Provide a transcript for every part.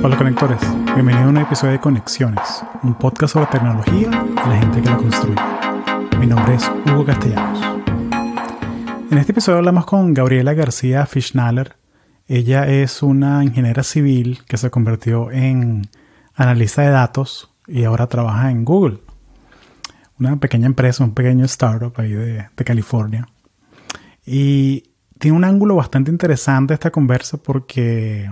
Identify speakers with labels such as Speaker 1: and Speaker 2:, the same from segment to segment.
Speaker 1: Hola conectores, bienvenido a un episodio de Conexiones, un podcast sobre tecnología y la gente que la construye. Mi nombre es Hugo Castellanos. En este episodio hablamos con Gabriela García Fischnaller. Ella es una ingeniera civil que se convirtió en analista de datos y ahora trabaja en Google, una pequeña empresa, un pequeño startup ahí de, de California. Y tiene un ángulo bastante interesante esta conversa porque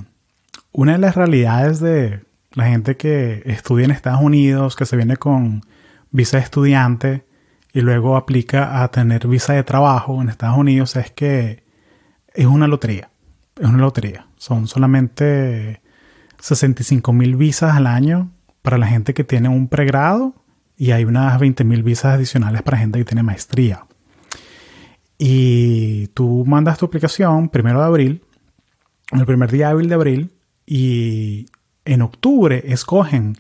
Speaker 1: una de las realidades de la gente que estudia en Estados Unidos, que se viene con visa de estudiante y luego aplica a tener visa de trabajo en Estados Unidos es que es una lotería. Es una lotería. Son solamente 65 mil visas al año para la gente que tiene un pregrado y hay unas 20 mil visas adicionales para gente que tiene maestría. Y tú mandas tu aplicación primero de abril, el primer día hábil de abril, y en octubre escogen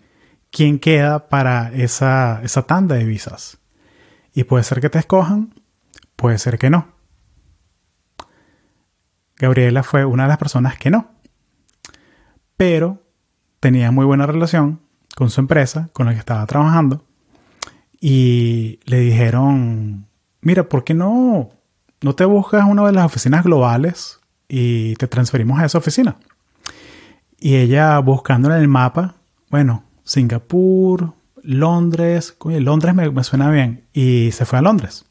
Speaker 1: quién queda para esa, esa tanda de visas. Y puede ser que te escojan, puede ser que no. Gabriela fue una de las personas que no. Pero tenía muy buena relación con su empresa, con la que estaba trabajando. Y le dijeron, mira, ¿por qué no, no te buscas una de las oficinas globales y te transferimos a esa oficina? Y ella buscando en el mapa, bueno, Singapur, Londres, Londres me, suena bien, y se fue a Londres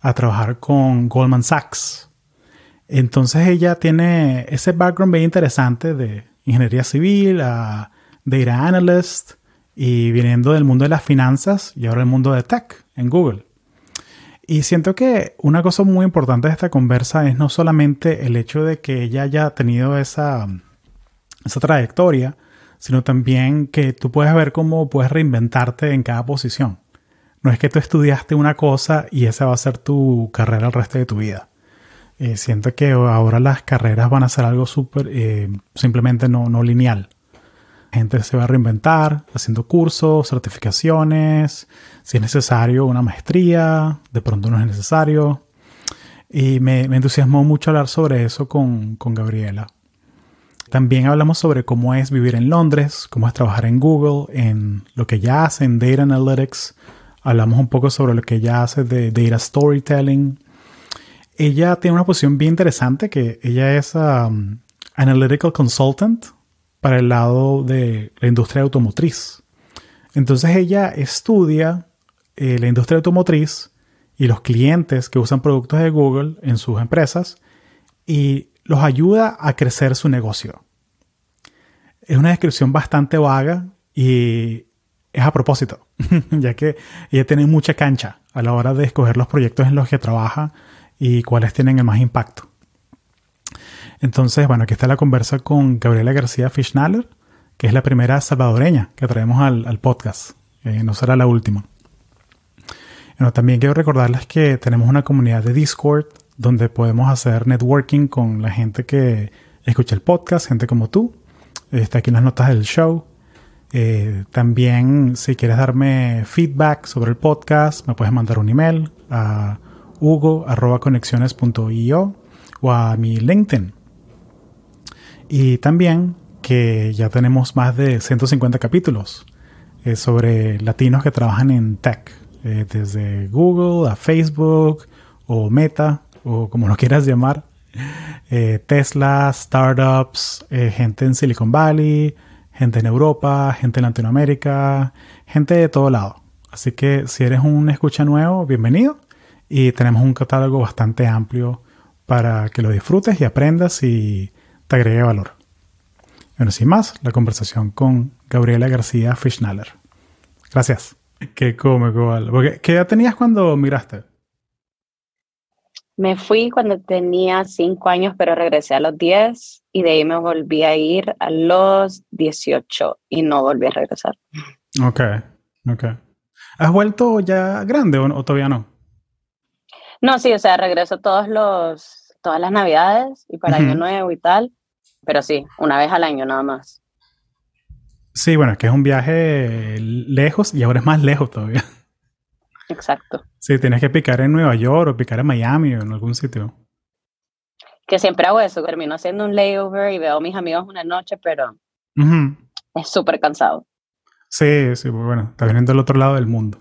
Speaker 1: a trabajar con Goldman Sachs. Entonces ella tiene ese background bien interesante de ingeniería civil, a data analyst y viniendo del mundo de las finanzas y ahora el mundo de tech en Google. Y siento que una cosa muy importante de esta conversa es no solamente el hecho de que ella haya tenido esa esa trayectoria, sino también que tú puedes ver cómo puedes reinventarte en cada posición. No es que tú estudiaste una cosa y esa va a ser tu carrera el resto de tu vida. Eh, siento que ahora las carreras van a ser algo súper, eh, simplemente no, no lineal. La gente se va a reinventar haciendo cursos, certificaciones, si es necesario una maestría, de pronto no es necesario. Y me, me entusiasmó mucho hablar sobre eso con, con Gabriela. También hablamos sobre cómo es vivir en Londres, cómo es trabajar en Google, en lo que ella hace en Data Analytics. Hablamos un poco sobre lo que ella hace de Data Storytelling. Ella tiene una posición bien interesante que ella es um, Analytical Consultant para el lado de la industria automotriz. Entonces ella estudia eh, la industria automotriz y los clientes que usan productos de Google en sus empresas y los ayuda a crecer su negocio. Es una descripción bastante vaga y es a propósito, ya que ella tiene mucha cancha a la hora de escoger los proyectos en los que trabaja y cuáles tienen el más impacto. Entonces, bueno, aquí está la conversa con Gabriela García Fischnaller, que es la primera salvadoreña que traemos al, podcast. Eh, no será la última. También quiero recordarles que tenemos una comunidad de Discord donde podemos hacer networking con la gente que escucha el podcast, gente como tú. Está aquí en las notas del show. Eh, también, si quieres darme feedback sobre el podcast, me puedes mandar un email a hugo.conexiones.io o a mi LinkedIn. Y también que ya tenemos más de 150 capítulos eh, sobre latinos que trabajan en tech, eh, desde Google a Facebook o Meta o como lo quieras llamar, eh, Tesla, startups, eh, gente en Silicon Valley, gente en Europa, gente en Latinoamérica, gente de todo lado. Así que si eres un escucha nuevo, bienvenido. Y tenemos un catálogo bastante amplio para que lo disfrutes y aprendas y te agregue valor. Bueno, sin más, la conversación con Gabriela García Fischnaller. Gracias. Qué cómico, ¿vale? ¿Qué edad tenías cuando migraste?
Speaker 2: Me fui cuando tenía cinco años, pero regresé a los 10 y de ahí me volví a ir a los 18 y no volví a regresar.
Speaker 1: Ok, ok. ¿Has vuelto ya grande o, todavía no?
Speaker 2: No, sí, o sea, regreso todos los, todas las navidades y para Año Nuevo y tal, pero sí, una vez al año nada más.
Speaker 1: Sí, bueno, es que es un viaje lejos y ahora es más lejos todavía.
Speaker 2: Exacto.
Speaker 1: Sí, tienes que picar en Nueva York o picar en Miami o en algún sitio.
Speaker 2: Que siempre hago eso, termino haciendo un layover y veo a mis amigos una noche, pero es súper cansado.
Speaker 1: Sí, sí, bueno, está viniendo del otro lado del mundo.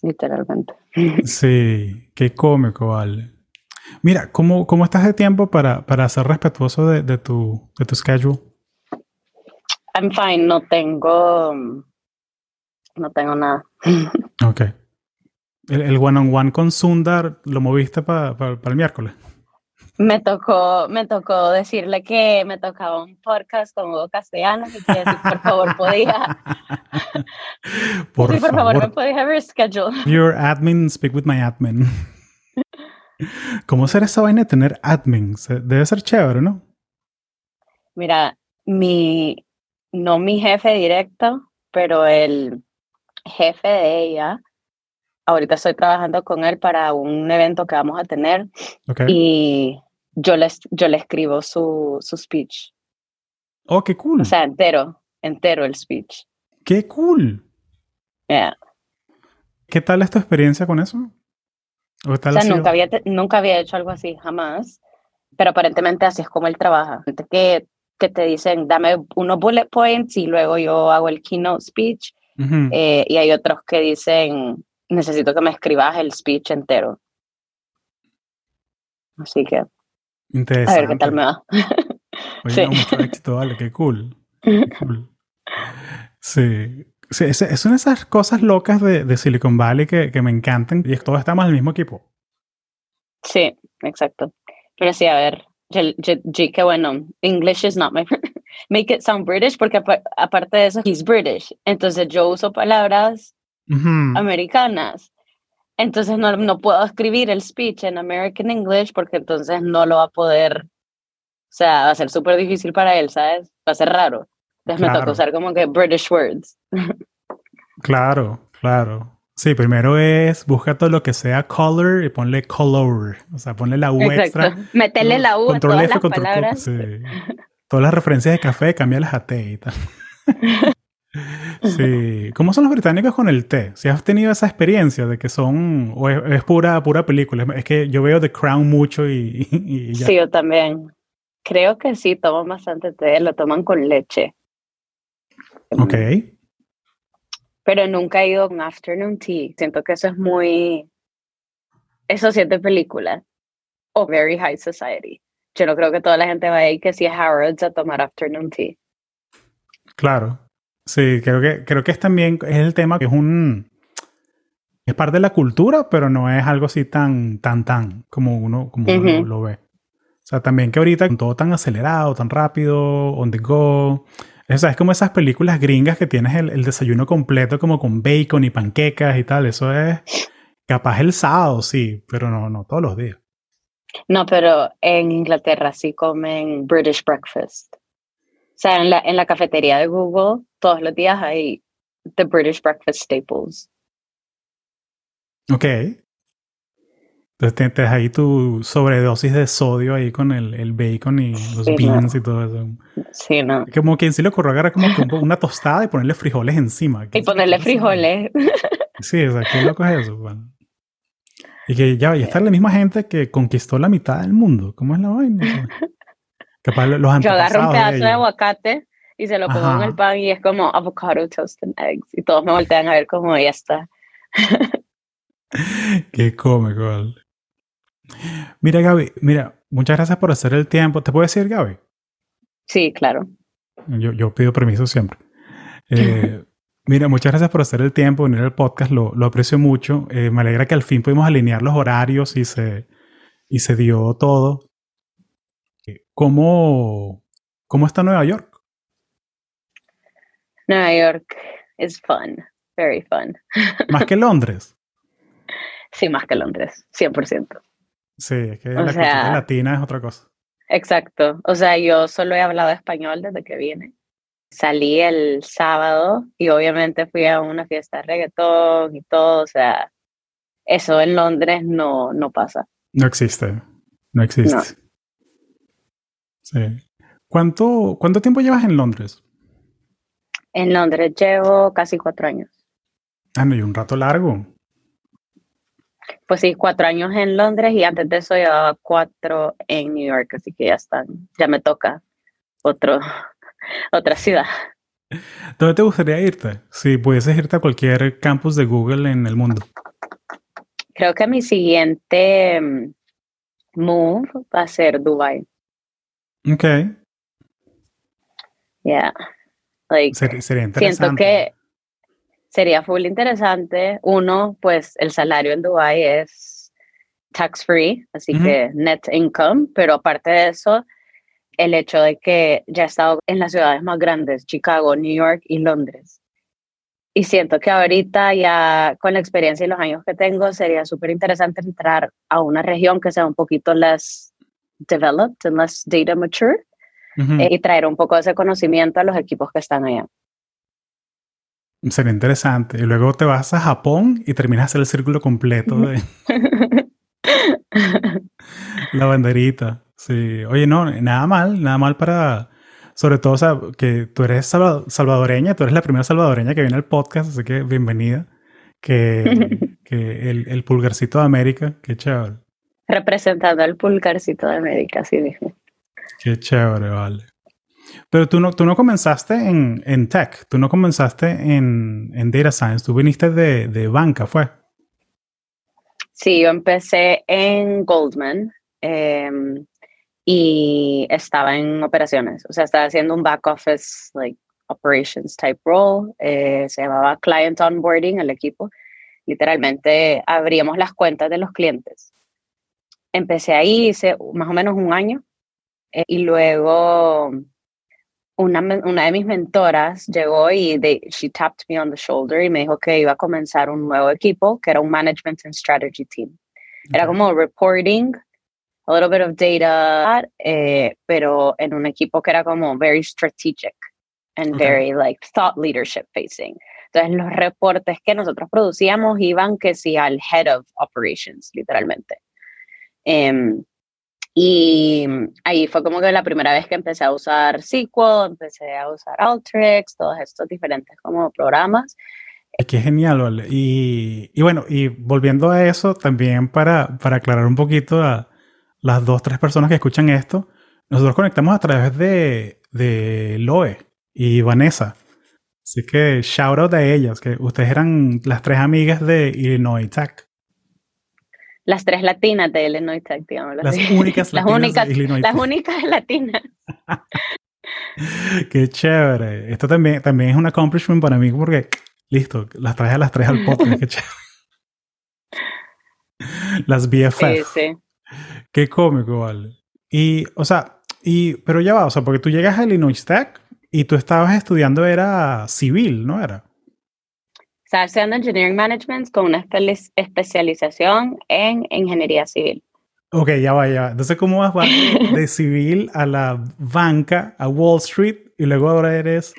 Speaker 2: Literalmente.
Speaker 1: Sí, qué cómico, vale. Mira, ¿cómo, cómo estás de tiempo para, para ser respetuoso de, de, tu, de tu schedule?
Speaker 2: I'm fine, no tengo, no tengo nada.
Speaker 1: Ok. El, one on one con Sundar lo moviste para el miércoles.
Speaker 2: Me tocó, me tocó decirle que me tocaba un podcast con Hugo Castellanos y que si por favor podía.
Speaker 1: por,
Speaker 2: por favor, me podía reschedule.
Speaker 1: Your admin, speak with my admin. ¿Cómo será esa vaina de tener admins? Debe ser chévere, ¿no?
Speaker 2: Mira, mi, no mi jefe directo, pero el jefe de ella, ahorita estoy trabajando con él para un evento que vamos a tener y yo le, yo le escribo su, su speech.
Speaker 1: Oh, qué cool.
Speaker 2: O sea, entero, entero el speech.
Speaker 1: Qué cool.
Speaker 2: Yeah.
Speaker 1: ¿Qué tal es tu experiencia con eso?
Speaker 2: O, sea, nunca había, nunca había hecho algo así, jamás. Pero aparentemente así es como él trabaja. Que, que te dicen, dame unos bullet points y luego yo hago el keynote speech. Eh, y hay otros que dicen, necesito que me escribas el speech entero. Así que
Speaker 1: Interesante.
Speaker 2: A ver qué tal me va.
Speaker 1: Oye, sí. mucho éxito, vale, qué cool. cool. Sí. sí es, es, una de esas cosas locas de, de Silicon Valley que, que, me encantan y todos estamos en el mismo equipo.
Speaker 2: Sí, exacto. Pero sí, a ver, que bueno, English is not my make it sound British porque aparte de eso, he's British. Entonces yo uso palabras uh -huh. americanas entonces no, no puedo escribir el speech en American English porque entonces no lo va a poder, o sea, va a ser súper difícil para él, ¿sabes? Va a ser raro. Entonces claro. me toca usar como que British words.
Speaker 1: claro, claro. Sí, primero es busca todo lo que sea color y ponle color. O sea, ponle la U
Speaker 2: Exacto.
Speaker 1: extra.
Speaker 2: Meterle la U a todas F, las control, palabras.
Speaker 1: Sí. Todas las referencias de café, cambiarlas a té y tal. Sí. ¿Cómo son los británicos con el té? Si has tenido esa experiencia de que son, o es, es pura, pura película. Es que yo veo The Crown mucho y, y, ya.
Speaker 2: Sí, yo también. Creo que sí, toman bastante té, lo toman con leche.
Speaker 1: Ok.
Speaker 2: Pero nunca he ido con afternoon tea. Siento que eso es muy... Eso siente película. O very high society. Yo no creo que toda la gente vaya ahí que si es Harrods a tomar afternoon tea.
Speaker 1: Claro. Sí, creo que, creo que es también es el tema que es un es parte de la cultura, pero no es algo así tan, tan, tan como uno, como uh -huh. uno lo, ve. O sea, también que ahorita con todo tan acelerado, tan rápido, on the go. O sea, es como esas películas gringas que tienes el, el desayuno completo como con bacon y panquecas y tal. Eso es capaz el sábado, sí, pero no, no todos los días.
Speaker 2: No, pero en Inglaterra sí comen British breakfast. O sea, en la, en la cafetería de Google todos los días hay the British breakfast staples.
Speaker 1: Ok. Entonces tienes ahí tu sobredosis de sodio ahí con el, el bacon y los sí, beans no. y todo eso.
Speaker 2: Sí, no.
Speaker 1: Como quien sí le ocurrió agarrar como una tostada y ponerle frijoles encima.
Speaker 2: Y ponerle frijoles.
Speaker 1: Sí, o sea, qué loco es eso. Bueno. Y que ya, ya está la misma gente que conquistó la mitad del mundo. ¿Cómo es la vaina? Capaz los
Speaker 2: Yo agarro un pedazo de, de aguacate y se lo pongo Ajá. en el pan y es como avocado toast and eggs. Y todos me voltean a ver como ya está.
Speaker 1: Qué cómico. Mira, Gaby, mira, muchas gracias por hacer el tiempo. ¿Te puedo decir, Gaby?
Speaker 2: Sí, claro.
Speaker 1: Yo, yo pido permiso siempre. Eh, mira, muchas gracias por hacer el tiempo, venir al podcast, lo, lo aprecio mucho. Eh, me alegra que al fin pudimos alinear los horarios y se, y se dio todo. ¿Cómo, ¿Cómo está Nueva York?
Speaker 2: Nueva York es fun, very fun.
Speaker 1: ¿Más que Londres?
Speaker 2: Sí, más que Londres, 100%.
Speaker 1: Sí, es que o la sea, cultura latina es otra cosa.
Speaker 2: Exacto. O sea, yo solo he hablado español desde que vine. Salí el sábado y obviamente fui a una fiesta de reggaetón y todo. O sea, eso en Londres no, no pasa.
Speaker 1: No existe. No existe. No. Sí. ¿Cuánto, ¿Cuánto tiempo llevas en Londres?
Speaker 2: En Londres llevo casi cuatro años.
Speaker 1: Ah, no, y un rato largo.
Speaker 2: Pues sí, cuatro años en Londres y antes de eso llevaba cuatro en New York, así que ya están, ya me toca otro, otra ciudad.
Speaker 1: ¿Dónde te gustaría irte? Si pudieses irte a cualquier campus de Google en el mundo.
Speaker 2: Creo que mi siguiente mm, move va a ser Dubai.
Speaker 1: Ok.
Speaker 2: Yeah. Like,
Speaker 1: Ser- sería
Speaker 2: siento
Speaker 1: interesante.
Speaker 2: que sería full interesante. Uno, pues el salario en Dubai es tax free, así que net income, pero aparte de eso, el hecho de que ya he estado en las ciudades más grandes, Chicago, New York y Londres. Y siento que ahorita ya con la experiencia y los años que tengo, sería súper interesante entrar a una región que sea un poquito less developed and less data mature
Speaker 1: Ujú.
Speaker 2: eh, y traer un poco de ese conocimiento a los equipos que están allá.
Speaker 1: Sería interesante. Y luego te vas a Japón y terminas el círculo completo de la banderita. Sí. Oye, no, nada mal, nada mal para. Sobre todo, o sea, que tú eres salva- salvadoreña, tú eres la primera salvadoreña que viene al podcast, así que bienvenida. Que, que el, el pulgarcito de América, qué chévere.
Speaker 2: Representando al pulgarcito de América, así mismo.
Speaker 1: Qué chévere, vale. Pero tú no, tú no comenzaste en, en tech, tú no comenzaste en, en data science, tú viniste de, de banca, ¿fue?
Speaker 2: Sí, yo empecé en Goldman em, y estaba en operaciones, o sea, estaba haciendo un back office, like operations type role, eh, se llamaba client onboarding el equipo. Literalmente abríamos las cuentas de los clientes. Empecé ahí, hice más o menos un año eh, y luego una, una de mis mentoras llegó y they, she tapped me on the shoulder y me dijo que iba a comenzar un nuevo equipo, que era un Management and Strategy Team. Era como reporting, a little bit of data, eh, pero en un equipo que era como very strategic and
Speaker 1: Ok.
Speaker 2: very like thought leadership facing. Entonces los reportes que nosotros producíamos iban que sí al head of operations, literalmente. Em, y ahí fue como que la primera vez que empecé a usar SQL, empecé a usar Alteryx, todos estos diferentes como programas.
Speaker 1: Qué genial, vale. Y, y bueno, y volviendo a eso, también para, para aclarar un poquito a las dos, tres personas que escuchan esto, nosotros conectamos a través de, de Loe y Vanessa. Así que shout out a ellas, que ustedes eran las tres amigas de Illinois Tech.
Speaker 2: Las tres latinas de Illinois Tech, digámoslo
Speaker 1: Las
Speaker 2: así.
Speaker 1: únicas
Speaker 2: las
Speaker 1: latinas de
Speaker 2: únicas,
Speaker 1: Illinois
Speaker 2: las
Speaker 1: Tech.
Speaker 2: únicas latinas.
Speaker 1: Qué chévere. Esto también, también es un accomplishment para mí porque, listo, las traje a las tres al podcast. Qué chévere. Las BFF.
Speaker 2: Sí, sí.
Speaker 1: Qué cómico, vale. Y, o sea, y, pero ya va, o sea, porque tú llegas a Illinois Tech y tú estabas estudiando, era civil, ¿no era?
Speaker 2: Estaba estudiando Engineering Management con una espe- especialización en ingeniería civil.
Speaker 1: Ok, ya va, ya va. Entonces, ¿cómo vas de, civil a la banca, a Wall Street, y luego ahora eres,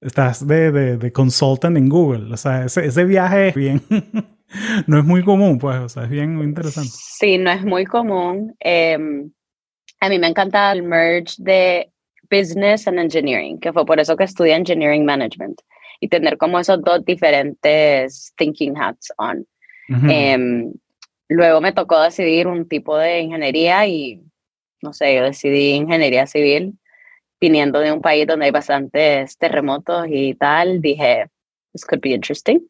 Speaker 1: estás de, de, de consultant en Google? O sea, ese, ese viaje es bien, no es muy común, pues, o sea, es bien interesante.
Speaker 2: Sí, no es muy común. Em, a mí me encanta el merge de business and engineering, que fue por eso que estudié engineering management y tener como esos dos diferentes thinking hats on.
Speaker 1: Ujú.
Speaker 2: Em, luego me tocó decidir un tipo de ingeniería y, no sé, yo decidí ingeniería civil, viniendo de un país donde hay bastantes terremotos y tal, dije, this could be interesting.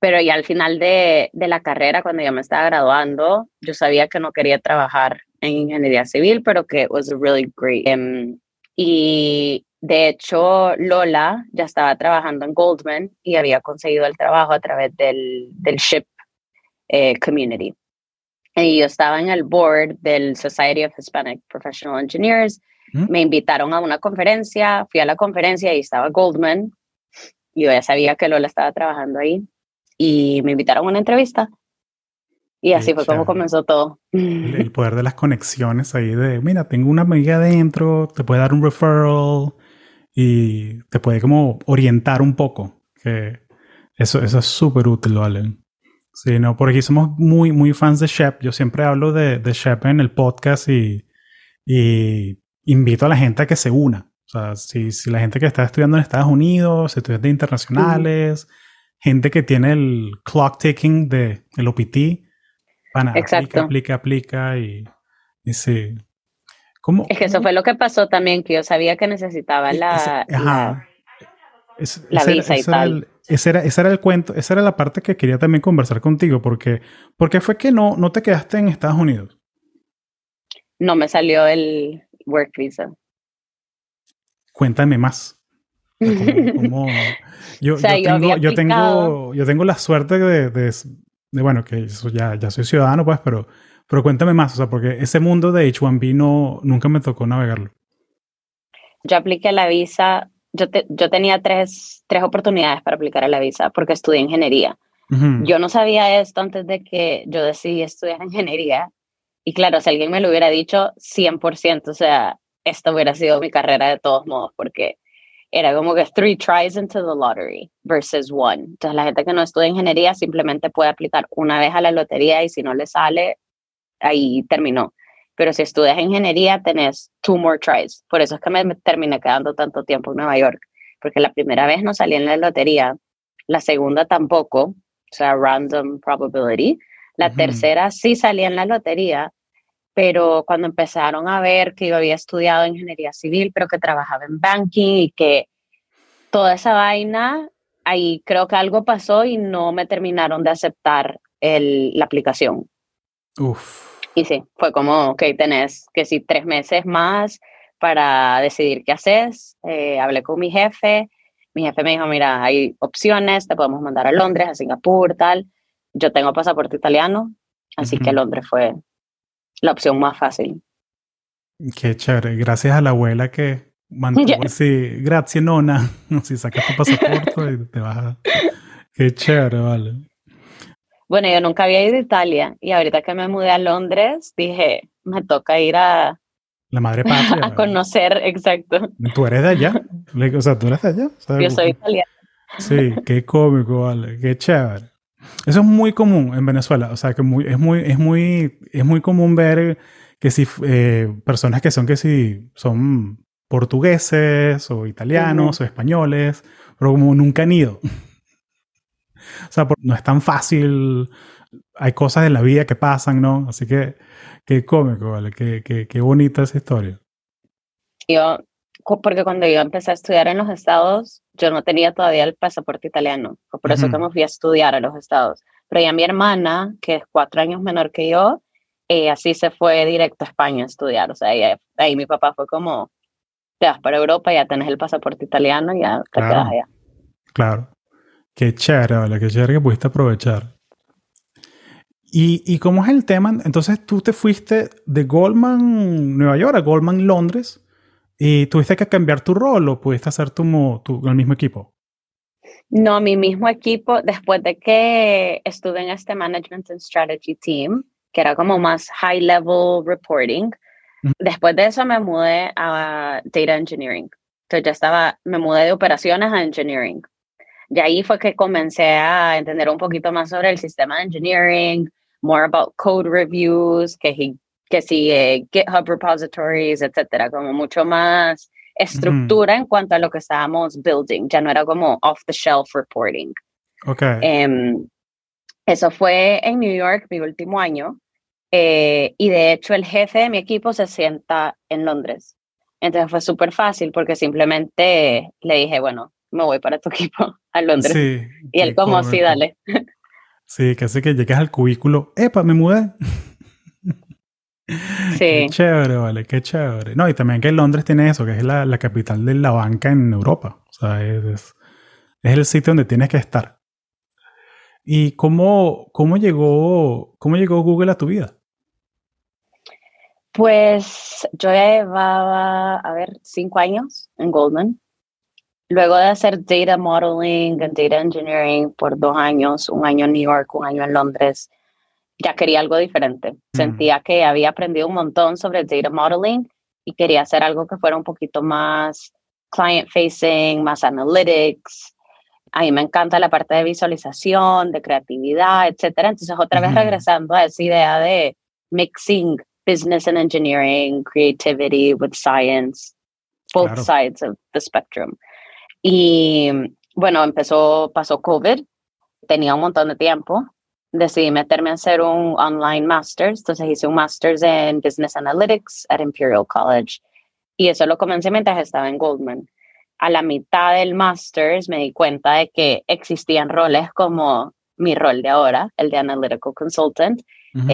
Speaker 2: Pero ya al final de, de la carrera, cuando yo me estaba graduando, yo sabía que no quería trabajar en ingeniería civil, pero que it was really great. Em, y de hecho, Lola ya estaba trabajando en Goldman y había conseguido el trabajo a través del, del SHIP eh, community. Y yo estaba en el board del Society of Hispanic Professional Engineers.
Speaker 1: ¿Mm?
Speaker 2: Me invitaron a una conferencia, fui a la conferencia y estaba Goldman. Yo ya sabía que Lola estaba trabajando ahí y me invitaron a una entrevista. Y así fue como comenzó todo.
Speaker 1: El poder de las conexiones ahí de, mira, tengo una amiga adentro, te puede dar un referral y te puede como orientar un poco. Que eso, eso es súper útil, ¿vale? Sí, no, por aquí somos muy, muy fans de Shep. Yo siempre hablo de, de Shep en el podcast y, y invito a la gente a que se una. O sea, si, si la gente que está estudiando en Estados Unidos, estudiantes internacionales, gente que tiene el clock ticking de el OPT, Pana,
Speaker 2: Exacto.
Speaker 1: aplica, aplica, aplica y, y sí. ¿Cómo,
Speaker 2: Es que eso fue lo que pasó también, que yo sabía que necesitaba
Speaker 1: e-
Speaker 2: la,
Speaker 1: ese-
Speaker 2: la-
Speaker 1: ajá. Es-
Speaker 2: la
Speaker 1: ese era-
Speaker 2: visa y
Speaker 1: era
Speaker 2: tal.
Speaker 1: el- ese era, ese era el cuento, esa era la parte que quería también conversar contigo, porque, porque fue que no, no te quedaste en Estados Unidos.
Speaker 2: no me salió el work visa.
Speaker 1: Cuéntame más. O sea, ¿cómo- cómo- Yo,
Speaker 2: O sea,
Speaker 1: yo
Speaker 2: yo había
Speaker 1: tengo, yo, tengo,
Speaker 2: aplicado.
Speaker 1: yo tengo la suerte de, de, de, bueno, que eso ya, ya soy ciudadano, pues, pero, pero cuéntame más, o sea, porque ese mundo de H1B no, nunca me tocó navegarlo.
Speaker 2: Yo apliqué la visa, yo, te- yo tenía tres, tres oportunidades para aplicar a la visa porque estudié ingeniería.
Speaker 1: Ujú.
Speaker 2: Yo no sabía esto antes de que yo decidí estudiar ingeniería. Y claro, si alguien me lo hubiera dicho, 100%, o sea, esta hubiera sido mi carrera de todos modos, porque era como que three tries into the lottery versus one. Entonces, la gente que no estudia ingeniería simplemente puede aplicar una vez a la lotería y si no le sale, ahí terminó. Pero si estudias ingeniería, tenés two more tries. Por eso es que me terminé quedando tanto tiempo en Nueva York, porque la primera vez no salí en la lotería, la segunda tampoco, o sea, random probability. La
Speaker 1: Ujú.
Speaker 2: tercera sí salía en la lotería, pero cuando empezaron a ver que yo había estudiado ingeniería civil, pero que trabajaba en banking y que toda esa vaina, ahí creo que algo pasó y no me terminaron de aceptar el, la aplicación.
Speaker 1: Uf.
Speaker 2: Y sí, fue como, ok, tenés que sí, tres meses más para decidir qué haces. Eh, hablé con mi jefe. Mi jefe me dijo, mira, hay opciones, te podemos mandar a Londres, a Singapur, tal. Yo tengo pasaporte italiano, así que
Speaker 1: Ujú.
Speaker 2: Londres fue la opción más fácil.
Speaker 1: Qué chévere. Gracias a la abuela que mantuvo.
Speaker 2: Ya.
Speaker 1: Sí, gracias, nona. Si sacas tu pasaporte y te vas a... Qué chévere, vale.
Speaker 2: Bueno, yo nunca había ido a Italia y ahorita que me mudé a Londres, dije, me toca ir a,
Speaker 1: La madre patria.
Speaker 2: a conocer, exacto.
Speaker 1: Tú eres de allá. O sea, tú eres de allá. Sea,
Speaker 2: Yo soy italiana.
Speaker 1: Sí, qué cómico, vale. Qué chévere. Eso es muy común en Venezuela. O sea, que muy, es, muy, es, muy, es muy común ver que si eh, personas que son que si son portugueses o italianos o españoles, pero como nunca han ido. O sea, no es tan fácil. Hay cosas en la vida que pasan, ¿no? Así que qué cómico, ¿vale? Qué, qué, qué bonita esa historia.
Speaker 2: Yo, porque cuando yo empecé a estudiar en los estados, yo no tenía todavía el pasaporte italiano. Por eso que me fui a estudiar a los estados. Pero ya mi hermana, que es cuatro años menor que yo, eh, así se fue directo a España a estudiar. O sea, ella- ahí mi papá fue como, te vas para Europa, ya tenés el pasaporte italiano, ya te
Speaker 1: Claro.
Speaker 2: quedas allá.
Speaker 1: Claro. Qué chévere, ¿vale? Qué chévere que pudiste aprovechar. ¿Y, ¿Y cómo es el tema? Entonces tú te fuiste de Goldman Nueva York a Goldman Londres y tuviste que cambiar tu rol o pudiste hacer tu, tu- el mismo equipo.
Speaker 2: No, mi mismo equipo, después de que estuve en este Management and Strategy Team, que era como más high level reporting, después de eso me mudé a Data Engineering. Entonces ya estaba, me mudé de operaciones a Engineering. Y ahí fue que comencé a entender un poquito más sobre el sistema de engineering, more about code reviews, que, que si eh, GitHub repositories, etcétera, como mucho más estructura en cuanto a lo que estábamos building. Ya no era como off the shelf reporting.
Speaker 1: Ok.
Speaker 2: Em, eso fue en New York mi último año. eh, y de hecho el jefe de mi equipo se sienta en Londres. Entonces fue súper fácil porque simplemente le dije, bueno, me voy para tu equipo a Londres.
Speaker 1: sí.
Speaker 2: y él
Speaker 1: qué
Speaker 2: como, sí,
Speaker 1: cómico.
Speaker 2: dale.
Speaker 1: Sí, hace que llegues al cubículo. ¡Epa, me mudé! Qué
Speaker 2: Sí,
Speaker 1: chévere, vale, qué chévere. No, y también que Londres tiene eso, que es la, la capital de la banca en Europa. O sea, es, es- es el sitio donde tienes que estar. ¿Y cómo, cómo, llegó, cómo llegó Google a tu vida?
Speaker 2: pues yo llevaba, a ver, cinco años en Goldman. Luego de hacer data modeling data engineering por dos años, un año en New York, un año en Londres, ya quería algo diferente. Sentía que había aprendido un montón sobre data modeling y quería hacer algo que fuera un poquito más client facing, más analytics. A mí me encanta la parte de visualización, de creatividad, etcétera. Entonces, otra vez
Speaker 1: Ujú.
Speaker 2: regresando a esa idea de mixing business and engineering, creativity with science, both
Speaker 1: Claro.
Speaker 2: sides of the spectrum. Y bueno, empezó, pasó COVID, tenía un montón de tiempo decidí meterme a hacer un online master's. Entonces hice un master's en Business Analytics at Imperial College. Y eso lo comencé mientras estaba en Goldman. A la mitad del master's me di cuenta de que existían roles como mi rol de ahora, el de Analytical Consultant.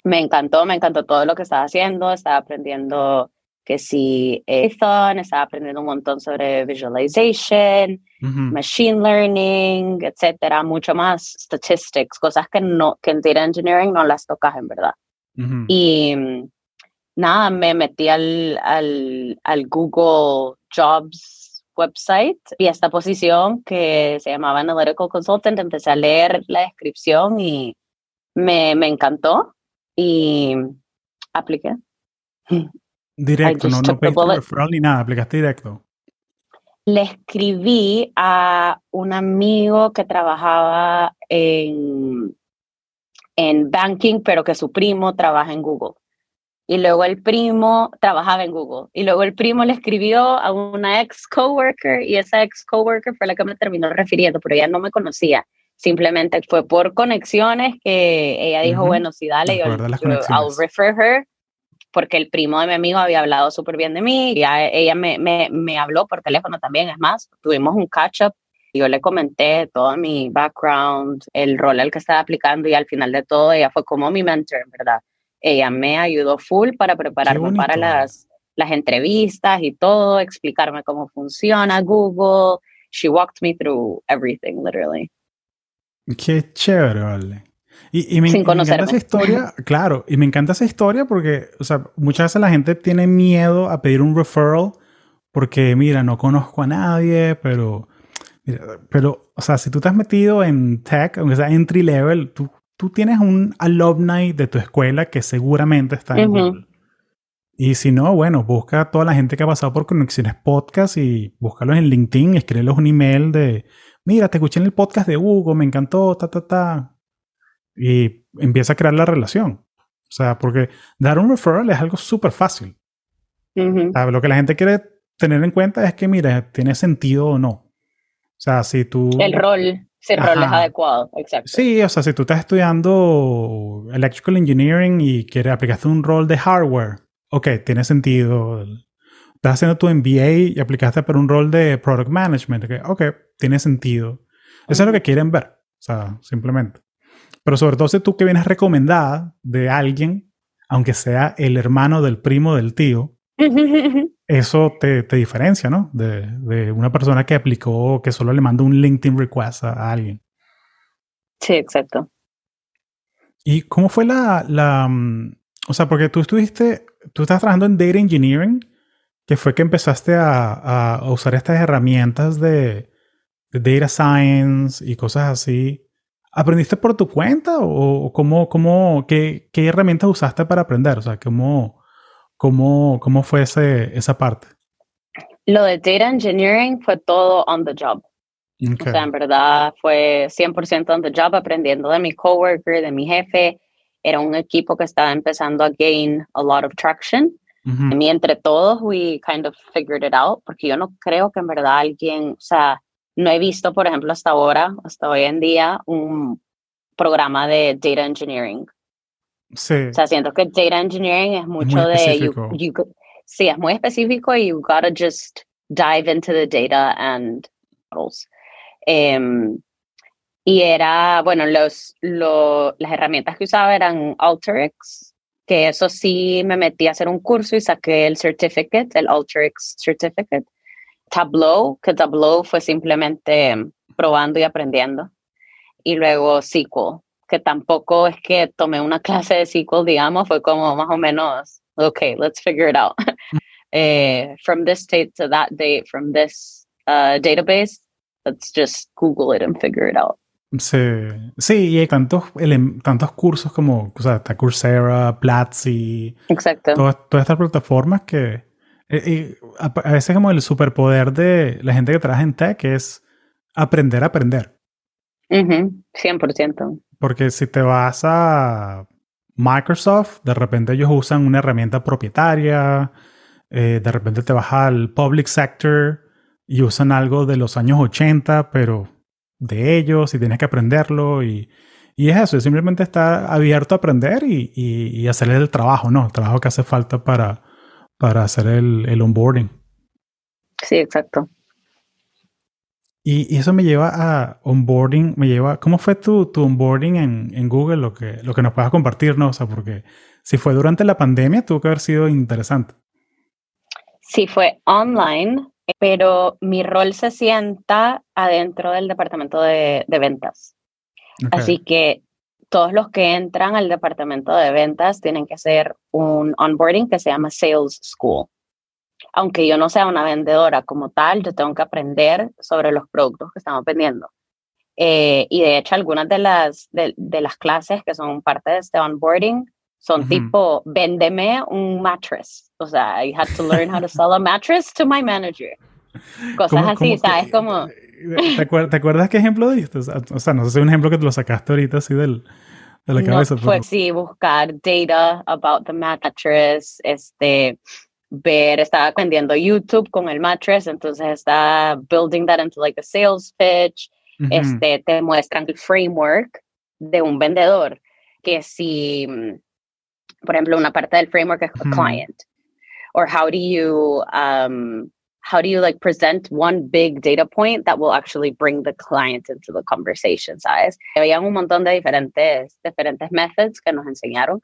Speaker 2: Me encantó, me encantó todo lo que estaba haciendo. Estaba aprendiendo que sí, Python, estaba aprendiendo un montón sobre visualization, machine learning, etcétera, mucho más statistics, cosas que no que en data engineering no las tocas en verdad. Y mm, nada, me metí al, al, al, Google Jobs website y esta posición que se llamaba Analytical Consultant, empecé a leer la descripción y me, me encantó y apliqué.
Speaker 1: Directo, no, no pediste referral ni nada, aplicaste directo.
Speaker 2: Le escribí a un amigo que trabajaba en, en banking, pero que su primo trabaja en Google. Y luego el primo trabajaba en Google. Y luego el primo le escribió a una ex coworker y esa ex coworker fue la que me terminó refiriendo, pero ella no me conocía. Simplemente fue por conexiones que ella dijo, bueno, sí, dale, yo, I'll refer her porque el primo de mi amigo había hablado súper bien de mí, y ella me, me, me, habló por teléfono también, es más, tuvimos un catch-up, yo le comenté todo mi background, el rol al que estaba aplicando y al final de todo ella fue como mi mentor, ¿verdad? Ella me ayudó full para prepararme para las, las entrevistas y todo, explicarme cómo funciona Google. She walked me through everything, literally.
Speaker 1: Qué chévere, vale. Y, me, encanta esa historia, claro, y me encanta esa historia porque, o sea, muchas veces la gente tiene miedo a pedir un referral porque, mira, no conozco a nadie, pero, pero, o sea, si tú te has metido en tech, aunque sea entry level, tú, tú tienes un alumni de tu escuela que seguramente está en Google. Y si no, bueno, busca a toda la gente que ha pasado por Conexiones Podcast y búscalos en LinkedIn, escríbelos un email de, mira, te escuché en el podcast de Hugo, me encantó, ta, ta, ta y empieza a crear la relación. O sea, porque dar un referral es algo súper fácil. Lo que la gente quiere tener en cuenta es que, mira, tiene sentido o no. O sea, si tú...
Speaker 2: El rol, si el rol es adecuado, exacto.
Speaker 1: Sí, o sea, si tú estás estudiando Electrical Engineering y quieres aplicaste un rol de hardware, ok, tiene sentido. Estás haciendo tu MBA y aplicaste para un rol de Product Management, ok, tiene sentido. Eso es lo que quieren ver, o sea, simplemente. Pero sobre todo si tú que vienes recomendada de alguien, aunque sea el hermano del primo del tío, eso te, te diferencia, ¿no? De, de, una persona que aplicó, que solo le mandó un LinkedIn request a, alguien.
Speaker 2: Sí, exacto.
Speaker 1: ¿Y cómo fue la, la, mm, o sea, porque tú estuviste, tú estás trabajando en Data Engineering, que fue que empezaste a, a usar estas herramientas de, de Data Science y cosas así. ¿Aprendiste por tu cuenta o cómo, cómo, qué, qué herramientas usaste para aprender? O sea, ¿cómo, cómo, cómo fue ese, esa parte?
Speaker 2: Lo de data engineering fue todo on the job. O sea, en verdad fue 100% on the job, aprendiendo de mi coworker, de mi jefe. Era un equipo que estaba empezando a gain a lot of traction. Y entre todos, we kind of figured it out, porque yo no creo que en verdad alguien, o sea, no he visto, por ejemplo, hasta ahora, hasta hoy en día, un programa de data engineering.
Speaker 1: Sí.
Speaker 2: O sea, siento que data engineering es mucho de... sí, es muy específico y you gotta just dive into the data and models. Em, y era, bueno, los, las herramientas que usaba eran AlterX, que eso sí me metí a hacer un curso y saqué el certificate, el AlterX certificate. Tableau, que Tableau fue simplemente probando y aprendiendo. Y luego SQL, que tampoco es que tomé una clase de SQL, digamos, fue como más o menos, ok, let's figure it out. eh, from this date to that date, from this uh, database, let's just Google it and figure it out.
Speaker 1: Sí, sí, y hay tantos, tantos cursos como, o sea, está Coursera, Platzi,
Speaker 2: Exacto.
Speaker 1: Todas, todas estas plataformas que eh, a, veces como el superpoder de la gente que trabaja en tech es aprender a aprender.
Speaker 2: 100%.
Speaker 1: Porque si te vas a Microsoft, de repente ellos usan una herramienta propietaria, eh, de repente te vas al public sector y usan algo de los años 80, pero de ellos y tienes que aprenderlo y, y es eso, simplemente está abierto a aprender y, y, y, hacer el trabajo, ¿no? El trabajo que hace falta para, para hacer el, el onboarding.
Speaker 2: Sí, exacto.
Speaker 1: Y, y, eso me lleva a onboarding, me lleva, ¿cómo fue tu, tu onboarding en, en, Google? Lo que, lo que nos puedas compartir, ¿no? O sea, porque si fue durante la pandemia, tuvo que haber sido interesante.
Speaker 2: Sí, fue online, pero mi rol se sienta adentro del departamento de, de ventas. Okay. Así que todos los que entran al departamento de ventas tienen que hacer un onboarding que se llama Sales School aunque yo no sea una vendedora como tal, yo tengo que aprender sobre los productos que estamos vendiendo. Eh, y de hecho, algunas de las, de, de, las clases que son parte de este onboarding son uh -huh. tipo, véndeme un mattress. O sea, I had to learn how to sell a mattress to my manager. Cosas ¿Cómo, así, cómo ¿sabes? como...
Speaker 1: ¿Te, acuerdas, ¿Te acuerdas qué ejemplo diste? O sea, no sé si es un ejemplo que te lo sacaste ahorita así del, de la cabeza.
Speaker 2: No, fue sí, buscar data about the mattress, este ver, estaba vendiendo YouTube con el mattress, entonces está building that into like a sales pitch. Uh -huh. Este, te muestran el framework de un vendedor, que si, por ejemplo, una parte del framework es uh -huh. client, or how do you, um, how do you like present one big data point that will actually bring the client into the conversation, ¿sabes? Un montón de diferentes, diferentes methods que nos enseñaron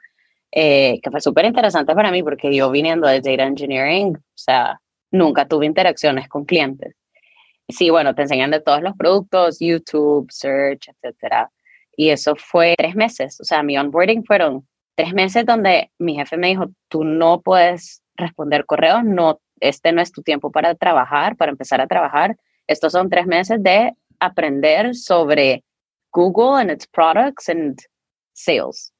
Speaker 2: eh, que fue súper interesante para mí porque yo viniendo de Data Engineering, o sea, nunca tuve interacciones con clientes. Sí, bueno, te enseñan de todos los productos, YouTube, Search, etcétera. Y eso fue tres meses, o sea, mi onboarding fueron tres meses donde mi jefe me dijo, tú no puedes responder correos, no, este no es tu tiempo para trabajar, para empezar a trabajar. Estos son tres meses de aprender sobre Google and its products and sales.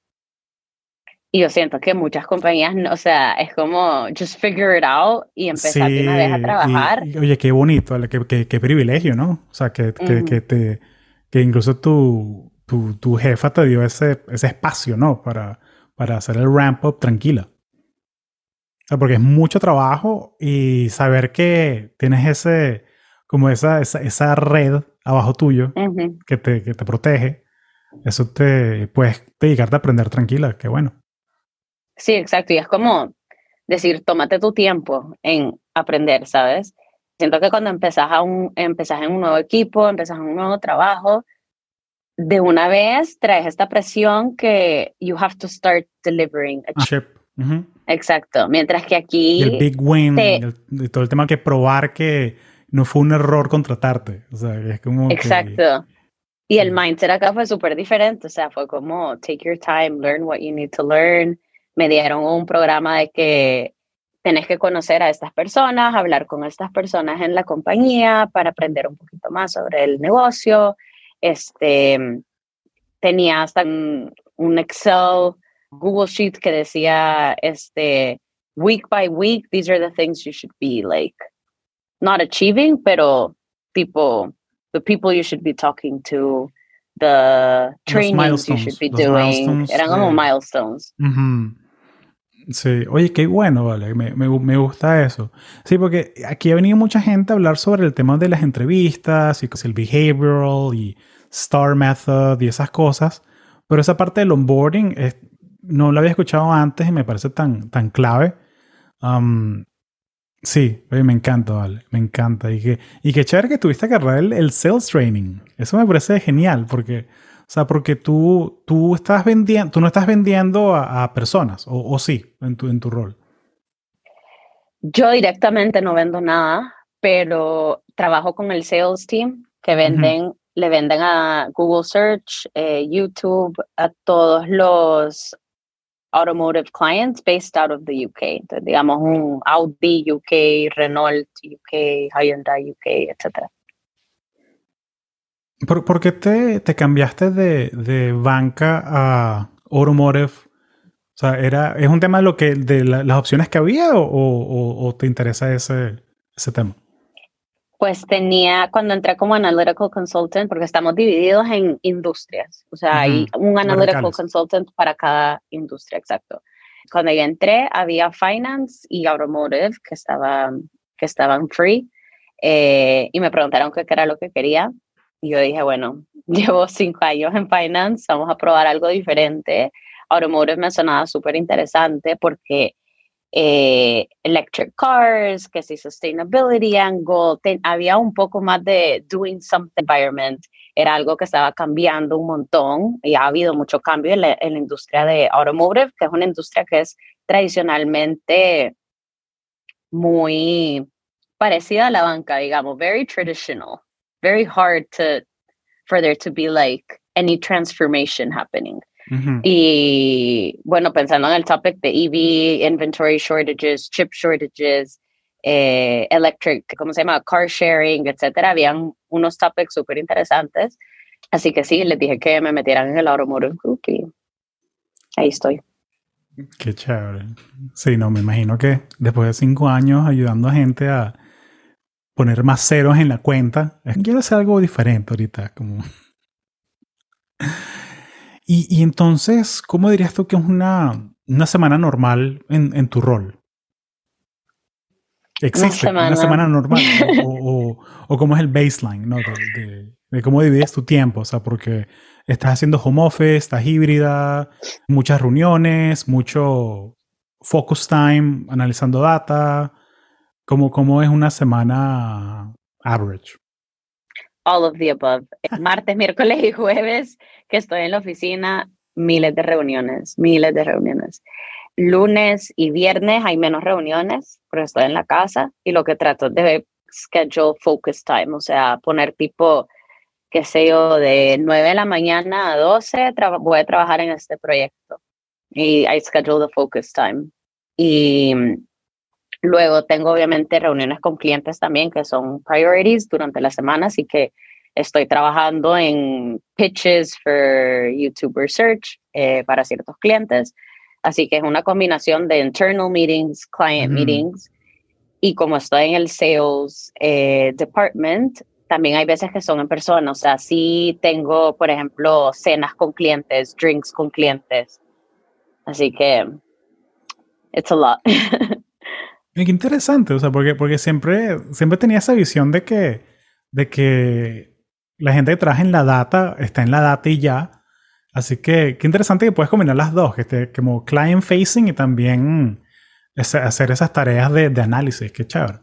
Speaker 2: Y yo siento que muchas compañías, no, o sea, es como just figure it out y empezar sí, de una vez a trabajar.
Speaker 1: Y, oye, qué bonito, qué, qué, qué, privilegio, ¿no? O sea, que, uh -huh. que, te, que incluso tu, tu, tu, jefa te dio ese, ese espacio, ¿no? Para, para hacer el ramp up tranquila. Porque es mucho trabajo y saber que tienes ese, como esa, esa, esa red abajo tuyo uh -huh. que, te, que te protege, eso te puedes dedicarte a aprender tranquila, qué bueno.
Speaker 2: Sí, exacto. Y es como decir, tómate tu tiempo en aprender, ¿sabes? Siento que cuando empezás, a un, empezás en un nuevo equipo, empezás en un nuevo trabajo, de una vez traes esta presión que you have to start delivering a
Speaker 1: chip. Uh -huh.
Speaker 2: Exacto. Mientras que aquí...
Speaker 1: El big win, te... el, todo el tema que probar que no fue un error contratarte. O sea, es como...
Speaker 2: Exacto. Que... Y el mindset acá fue súper diferente. O sea, fue como take your time, learn what you need to learn me dieron un programa de que tenés que conocer a estas personas, hablar con estas personas en la compañía para aprender un poquito más sobre el negocio. Este, tenía hasta un, Excel, Google Sheet que decía, este, week by week, these are the things you should be like, not achieving, pero tipo, the people you should be talking to, the trainings you should be doing. Eran como milestones.
Speaker 1: Uh -huh. Sí, oye, qué bueno, vale, me, me, me, gusta eso. Sí, porque aquí ha venido mucha gente a hablar sobre el tema de las entrevistas y el behavioral y star method y esas cosas, pero esa parte del onboarding es, no la había escuchado antes y me parece tan, tan clave. Um, sí, me encanta, vale, me encanta. Y que, y qué chévere que tuviste que agarrar el, el sales training. Eso me parece genial porque o sea, porque tú, tú, estás vendiendo, tú no estás vendiendo a, a personas, o, o, sí, en tu, en tu rol.
Speaker 2: Yo directamente no vendo nada, pero trabajo con el sales team que venden, uh -huh. le venden a Google Search, eh, YouTube, a todos los automotive clients based out of the UK. Entonces, digamos, un Audi UK, Renault UK, Hyundai UK, etc.
Speaker 1: ¿Por, ¿por qué te, te, cambiaste de, de, banca a automotive? O sea, era, ¿es un tema de, lo que, de la, las opciones que había o, o, o, te interesa ese, ese tema?
Speaker 2: Pues tenía, cuando entré como analytical consultant, porque estamos divididos en industrias, o sea, uh -huh. hay un analytical consultant para cada industria, exacto. Cuando yo entré, había finance y automotive que, estaba, que estaban free, eh, y me preguntaron qué era lo que quería, y yo dije, bueno, llevo cinco años en finance, vamos a probar algo diferente. Automotive me sonaba súper interesante porque eh, electric cars, que si sustainability angle, había un poco más de doing something environment, era algo que estaba cambiando un montón y ha habido mucho cambio en la, industria de automotive, que es una industria que es tradicionalmente muy parecida a la banca, digamos, very traditional, very hard to for there to be like any transformation happening. Y bueno, pensando en el topic de EV, inventory shortages, chip shortages, eh, electric, ¿cómo se llama? Car sharing, etcétera, habían unos topics súper interesantes. Así que sí, les dije que me metieran en el Automotive Group y ahí estoy.
Speaker 1: Qué chévere. Sí, no, me imagino que después de cinco años ayudando a gente a poner más ceros en la cuenta, quiero hacer algo diferente ahorita, como... Y, entonces, ¿cómo dirías tú que es una, una semana normal en, en, tu rol? ¿Existe una semana, normal? o, o, cómo es el baseline ¿no? de, de, cómo divides tu tiempo? O sea, porque estás haciendo home office, estás híbrida, muchas reuniones, mucho focus time, analizando data. ¿Cómo, cómo es una semana average?
Speaker 2: All of the above. Martes, miércoles y jueves que estoy en la oficina, miles de reuniones, miles de reuniones. Lunes y viernes hay menos reuniones, pero estoy en la casa y lo que trato de schedule focus time, o sea, poner tipo, qué sé yo, de 9 de la mañana a 12 voy a trabajar en este proyecto y I schedule the focus time. Y Luego tengo obviamente reuniones con clientes también que son priorities durante la semana, así que estoy trabajando en pitches for YouTube Research eh, para ciertos clientes. Así que es una combinación de internal meetings, client meetings, y como estoy en el sales eh, department, también hay veces que son en persona. O sea, sí tengo, por ejemplo, cenas con clientes, drinks con clientes. Así que, it's a lot.
Speaker 1: Qué interesante, o sea, porque, porque siempre, siempre tenía esa visión de que, de que la gente que trabaja en la data está en la data y ya. Así que qué interesante que puedes combinar las dos, que esté como client facing y también hacer esas tareas de, de análisis. Qué chévere.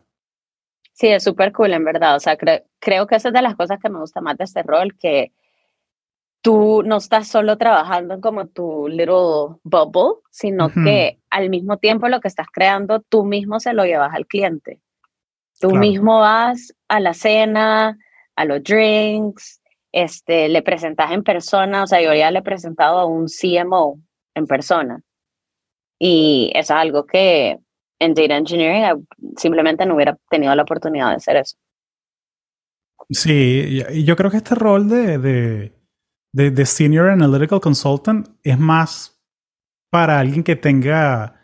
Speaker 2: Sí, es súper cool, en verdad. O sea, creo que esa es de las cosas que me gusta más de este rol, que tú no estás solo trabajando en como tu little bubble, sino que al mismo tiempo lo que estás creando, tú mismo se lo llevas al cliente. Tú mismo vas a la cena, a los drinks, este, le presentas en persona, o sea, yo ya le he presentado a un CMO en persona. Y es algo que en Data Engineering simplemente no hubiera tenido la oportunidad de hacer eso.
Speaker 1: Sí, y yo creo que este rol de de, Senior Analytical Consultant es más para alguien que tenga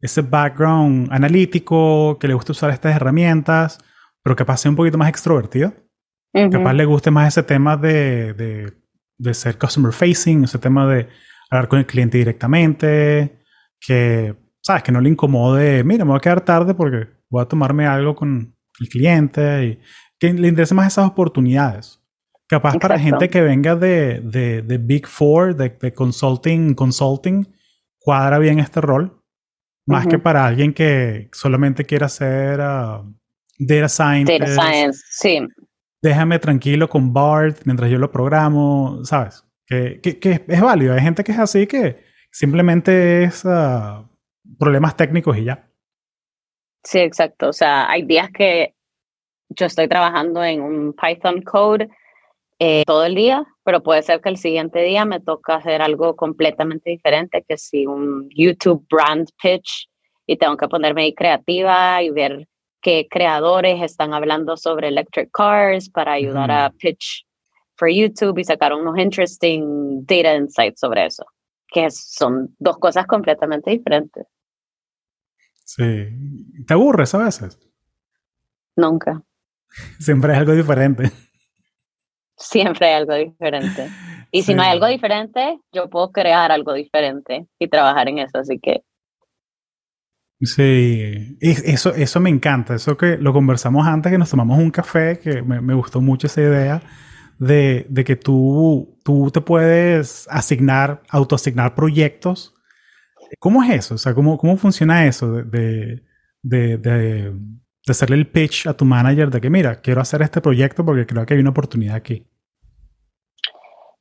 Speaker 1: ese background analítico, que le guste usar estas herramientas, pero que pase un poquito más extrovertido. Capaz le guste más ese tema de, de, de, ser customer facing, ese tema de hablar con el cliente directamente, que, ¿sabes? Que no le incomode, mira, me voy a quedar tarde porque voy a tomarme algo con el cliente y que le interese más esas oportunidades. Capaz para gente que venga de, de, Big Four, de, de, consulting, consulting, cuadra bien este rol. Más que para alguien que solamente quiera hacer uh, data science.
Speaker 2: Data science, sí.
Speaker 1: Déjame tranquilo con BART mientras yo lo programo, ¿sabes? Que, que, es válido. Hay gente que es así que simplemente es uh, problemas técnicos y ya.
Speaker 2: Sí, exacto. O sea, hay días que yo estoy trabajando en un Python code eh, todo el día, pero puede ser que el siguiente día me toca hacer algo completamente diferente, que si un YouTube brand pitch y tengo que ponerme ahí creativa y ver qué creadores están hablando sobre electric cars para ayudar a pitch for YouTube y sacar unos interesting data insights sobre eso, que son dos cosas completamente diferentes.
Speaker 1: Sí. ¿Te aburres a veces?
Speaker 2: Nunca.
Speaker 1: Siempre es algo diferente.
Speaker 2: Siempre hay algo diferente. Y si no hay algo diferente, yo puedo crear algo diferente y trabajar en eso, así que...
Speaker 1: Sí, eso, eso me encanta, eso que lo conversamos antes que nos tomamos un café, que me, me gustó mucho esa idea de, de que tú, tú te puedes asignar, autoasignar proyectos. ¿Cómo es eso? O sea, ¿cómo, cómo funciona eso de, de, de, de hacerle el pitch a tu manager de que, mira, quiero hacer este proyecto porque creo que hay una oportunidad aquí?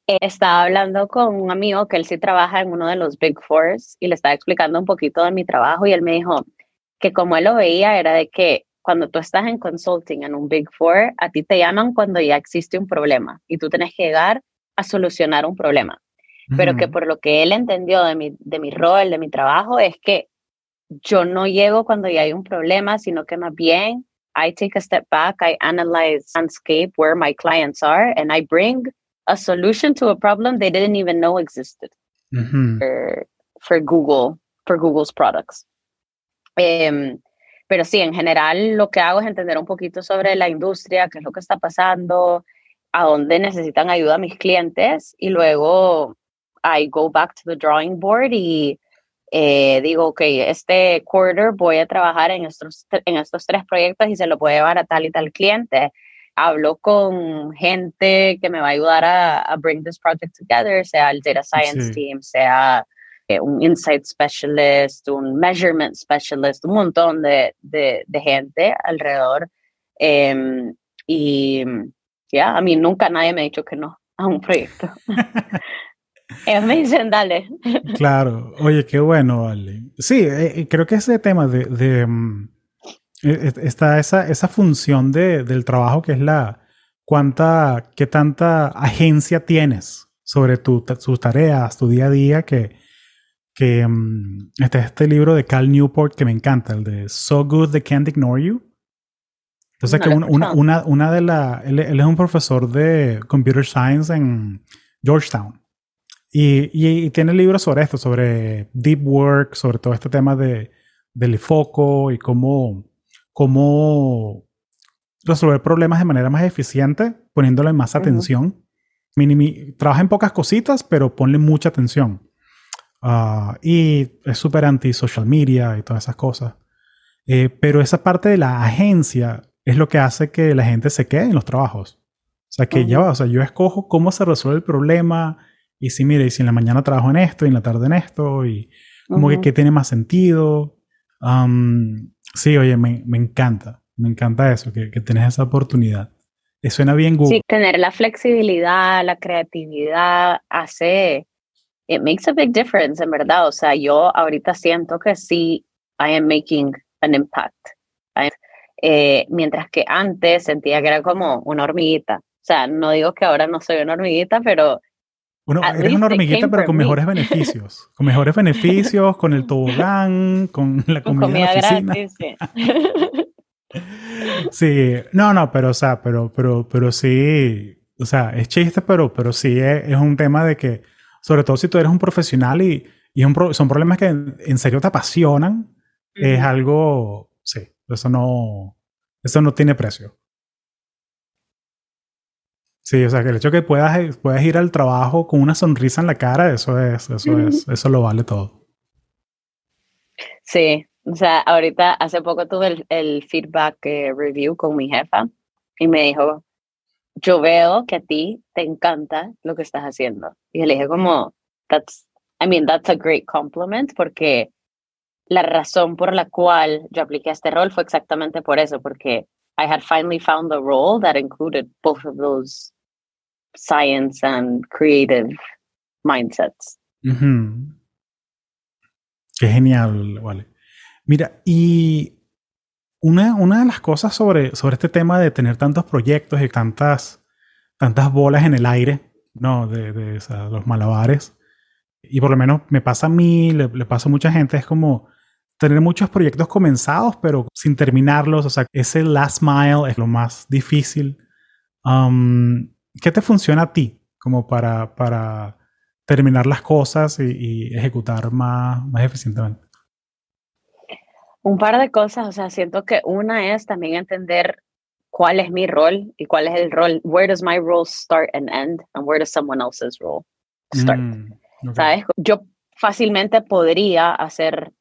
Speaker 2: Estaba hablando con un amigo que él sí trabaja en uno de los Big Fours y le estaba explicando un poquito de mi trabajo y él me dijo que como él lo veía era de que cuando tú estás en consulting en un Big Four, a ti te llaman cuando ya existe un problema y tú tienes que llegar a solucionar un problema. Pero que por lo que él entendió de mi, de mi rol, de mi trabajo, es que yo no llego cuando ya hay un problema, sino que más bien I take a step back, I analyze landscape where my clients are, and I bring a solution to a problem they didn't even know existed for, for, Google, for Google's products. Um, pero sí, en general lo que hago es entender un poquito sobre la industria, qué es lo que está pasando, a dónde necesitan ayuda mis clientes y luego I go back to the drawing board y eh, digo, ok, este quarter voy a trabajar en estos, en estos tres proyectos y se lo puedo llevar a tal y tal cliente. Hablo con gente que me va a ayudar a, a bring this project together, sea el data science team, sea eh, un insight specialist, un measurement specialist, un montón de, de, de gente alrededor. Eh, y ya, a mí nunca nadie me ha dicho que no a un proyecto. Me dicen, dale.
Speaker 1: Claro, oye, qué bueno, vale. Sí, eh, eh, creo que ese tema de, de mm, e, e, está esa, esa función de, del trabajo que es la cuánta, qué tanta agencia tienes sobre tu, tus tareas, tu día a día, que, que um, este, este libro de Cal Newport que me encanta, el de So Good They Can't Ignore You. Entonces, que una, una, una, de las, él, es un profesor de Computer Science en Georgetown. Y, y, tiene libros sobre esto, sobre deep work, sobre todo este tema de, del foco y cómo, cómo resolver problemas de manera más eficiente, poniéndole más atención. trabaja en pocas cositas, pero ponle mucha atención. Ah, y es súper anti-social media y todas esas cosas. Eh, pero esa parte de la agencia es lo que hace que la gente se quede en los trabajos. O sea, que ya va, o sea, yo escojo cómo se resuelve el problema y si, mire, y si en la mañana trabajo en esto y en la tarde en esto y como que, tiene más sentido. sí, oye, me, me, encanta, me encanta eso, que, que tenés esa oportunidad. Eso suena bien
Speaker 2: Google. Sí, tener la flexibilidad, la creatividad hace it makes a big difference, en verdad. O sea, yo ahorita siento que sí, I am making an impact. Eh, mientras que antes sentía que era como una hormiguita. O sea, no digo que ahora no soy una hormiguita, pero...
Speaker 1: Bueno, eres una hormiguita, pero con mejores beneficios. Con mejores beneficios, con el tobogán, con la comida, Gratis, sí. sí, no, no, pero, o sea, pero, pero, pero sí, o sea, es chiste, pero, pero sí es un tema de que sobre todo si tú eres un profesional y, y son problemas que en, serio te apasionan, es algo, sí, eso no, eso no tiene precio. Sí, o sea, que el hecho de que puedas, puedas ir al trabajo con una sonrisa en la cara, eso es, eso es, eso lo vale todo.
Speaker 2: Sí, o sea, ahorita hace poco tuve el, el feedback eh, review con mi jefa y me dijo, yo veo que a ti te encanta lo que estás haciendo. Y le dije como, that's, I mean, that's a great compliment porque la razón por la cual yo apliqué este rol fue exactamente por eso, porque I had finally found a role that included both of those science and creative mindsets.
Speaker 1: Qué genial, vale. Mira, y una, una de las cosas sobre, sobre este tema de tener tantos proyectos y tantas, tantas bolas en el aire, ¿no? De, de los malabares. Y por lo menos me pasa a mí, le, pasa a mucha gente, es como tener muchos proyectos comenzados, pero sin terminarlos. O sea, ese last mile es lo más difícil. Um, ¿Qué te funciona a ti como para, para terminar las cosas y, y ejecutar más, más eficientemente?
Speaker 2: Un par de cosas, o sea, siento que una es también entender cuál es mi rol y cuál es el rol, where does my role start and end, and where does someone else's role start. Mm, ¿Sabes? Yo fácilmente podría hacer,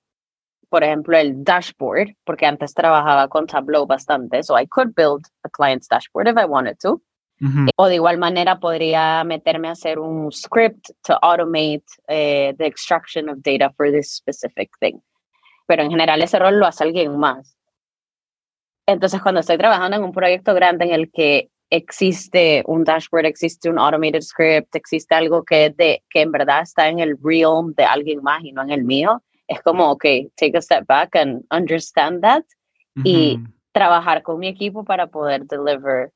Speaker 2: por ejemplo, el dashboard, porque antes trabajaba con Tableau bastante, so I could build a client's dashboard if I wanted to. O de igual manera podría meterme a hacer un script to automate eh, the extraction of data for this specific thing. Pero en general ese rol lo hace alguien más. Entonces cuando estoy trabajando en un proyecto grande en el que existe un dashboard, existe un automated script, existe algo que, de, que en verdad está en el realm de alguien más y no en el mío, es como, ok, take a step back and understand that y trabajar con mi equipo para poder deliver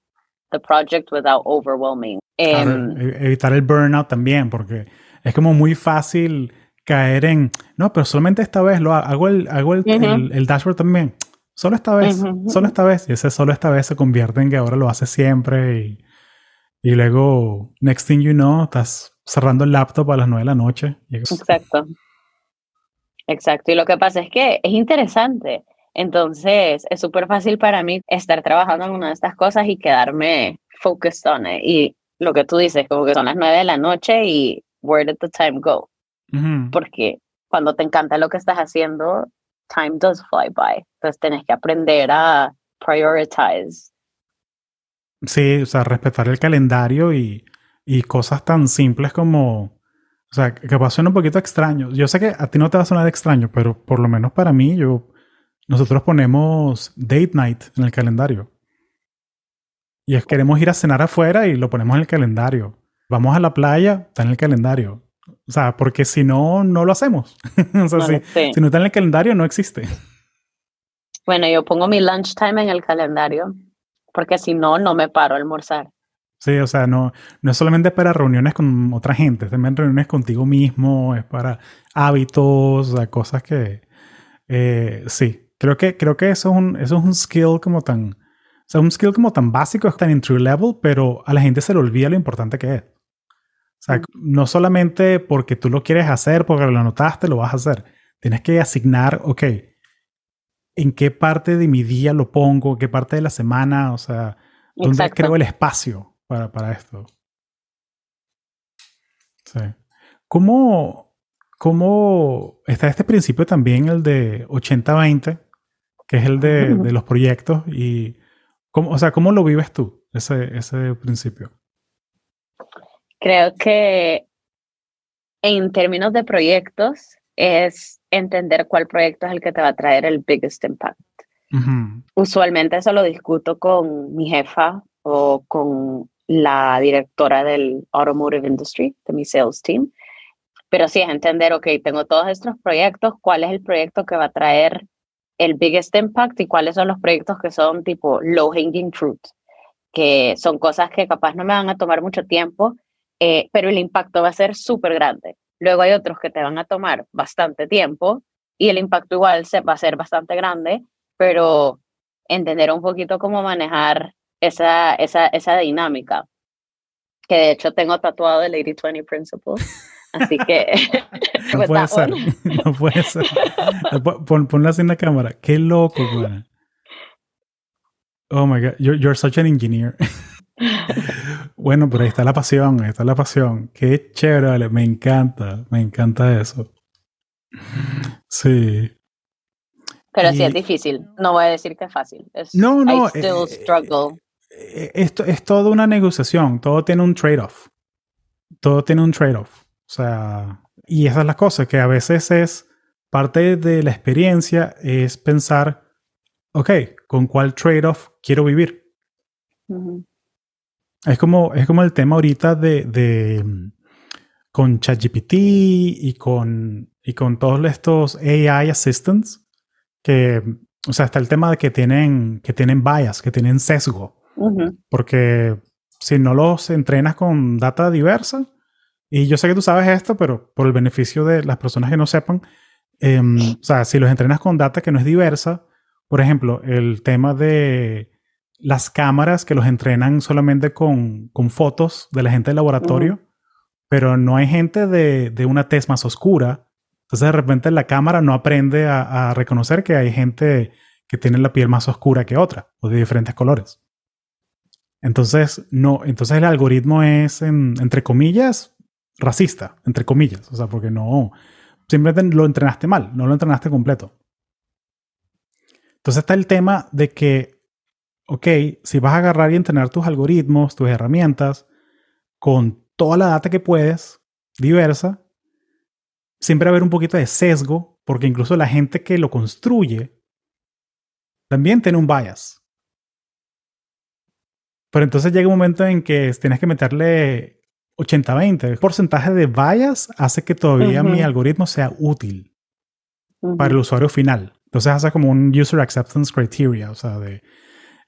Speaker 2: the project without overwhelming.
Speaker 1: E-, evitar el burnout también, porque es como muy fácil caer en, no, pero solamente esta vez lo hago el, hago el, el, dashboard también. Solo esta vez, solo esta vez. Y ese solo esta vez se convierte en que ahora lo hace siempre y, y luego, next thing you know, estás cerrando el laptop a las nueve de la noche.
Speaker 2: Exacto. Exacto. Y lo que pasa es que es interesante entonces, es súper fácil para mí estar trabajando en una de estas cosas y quedarme focused on it. Y lo que tú dices, como que son las nueve de la noche y where did the time go? Porque cuando te encanta lo que estás haciendo, time does fly by. Entonces, tenés que aprender a prioritize.
Speaker 1: Sí, o sea, respetar el calendario y, y cosas tan simples como o sea, que suena un poquito extraño. Yo sé que a ti no te va a sonar extraño, pero por lo menos para mí, yo nosotros ponemos date night en el calendario. Y es queremos ir a cenar afuera y lo ponemos en el calendario. Vamos a la playa, está en el calendario. O sea, porque si no, no lo hacemos. o sea, si, si, no está en el calendario, no existe.
Speaker 2: Bueno, yo pongo mi lunchtime en el calendario, porque si no, no me paro a almorzar.
Speaker 1: Sí, o sea, no, no es solamente para reuniones con otra gente, también reuniones contigo mismo, es para hábitos, o sea, cosas que, eh, sí, Creo que, creo que eso, es un, eso es un skill como tan... O sea, un skill como tan básico, tan entry level, pero a la gente se le olvida lo importante que es. O sea, no solamente porque tú lo quieres hacer, porque lo anotaste, lo vas a hacer. Tienes que asignar, ok, ¿en qué parte de mi día lo pongo? ¿Qué parte de la semana? O sea, ¿dónde creo el espacio para, para esto? Sí. ¿Cómo, ¿Cómo está este principio también, el de 80-20? Que es el de, de los proyectos. Y, cómo, o sea, ¿cómo lo vives tú, ese, ese principio?
Speaker 2: Creo que en términos de proyectos es entender cuál proyecto es el que te va a traer el biggest impact. Usualmente eso lo discuto con mi jefa o con la directora del automotive industry, de mi sales team. Pero sí es entender, ok, tengo todos estos proyectos, ¿cuál es el proyecto que va a traer el biggest impact y cuáles son los proyectos que son tipo low hanging fruit, que son cosas que capaz no me van a tomar mucho tiempo, eh, pero el impacto va a ser súper grande. Luego hay otros que te van a tomar bastante tiempo y el impacto igual se, va a ser bastante grande, pero entender un poquito cómo manejar esa, esa, esa dinámica. Que de hecho tengo tatuado el 80-20 Principle. Así que.
Speaker 1: no puede ser. No puede ser. Pon, ponla así en la cámara. Qué loco, güey. Oh my God. You're, you're such an engineer. bueno, pero ahí está la pasión. Ahí está la pasión. Qué chévere, vale. Me encanta. Me encanta eso. Sí.
Speaker 2: Pero sí es difícil. No voy a decir que es fácil.
Speaker 1: no, no.
Speaker 2: I still eh, struggle.
Speaker 1: Eh, esto es toda una negociación. Todo tiene un trade-off. Todo tiene un trade-off. O sea, y esa es la cosa, que a veces es parte de la experiencia, es pensar, ok, ¿con cuál trade-off quiero vivir? es, como, es como el tema ahorita de, de con ChatGPT y con, y con todos estos AI assistants, que, o sea, está el tema de que tienen, que tienen bias, que tienen sesgo, porque si no los entrenas con data diversa, y yo sé que tú sabes esto, pero por el beneficio de las personas que no sepan, em, o sea, si los entrenas con data que no es diversa, por ejemplo, el tema de las cámaras que los entrenan solamente con, con fotos de la gente del laboratorio, pero no hay gente de, de, una tez más oscura. Entonces de repente la cámara no aprende a, a, reconocer que hay gente que tiene la piel más oscura que otra o de diferentes colores. Entonces, no, entonces el algoritmo es, entre comillas, racista, entre comillas. O sea, porque no, simplemente lo entrenaste mal, no lo entrenaste completo. Entonces está el tema de que ok, si vas a agarrar y entrenar tus algoritmos, tus herramientas, con toda la data que puedes, diversa, siempre va a haber un poquito de sesgo, porque incluso la gente que lo construye también tiene un bias. Pero entonces llega un momento en que tienes que meterle 80-20. El porcentaje de bias hace que todavía mi algoritmo sea útil para el usuario final. Entonces hace como un user acceptance criteria, o sea, de,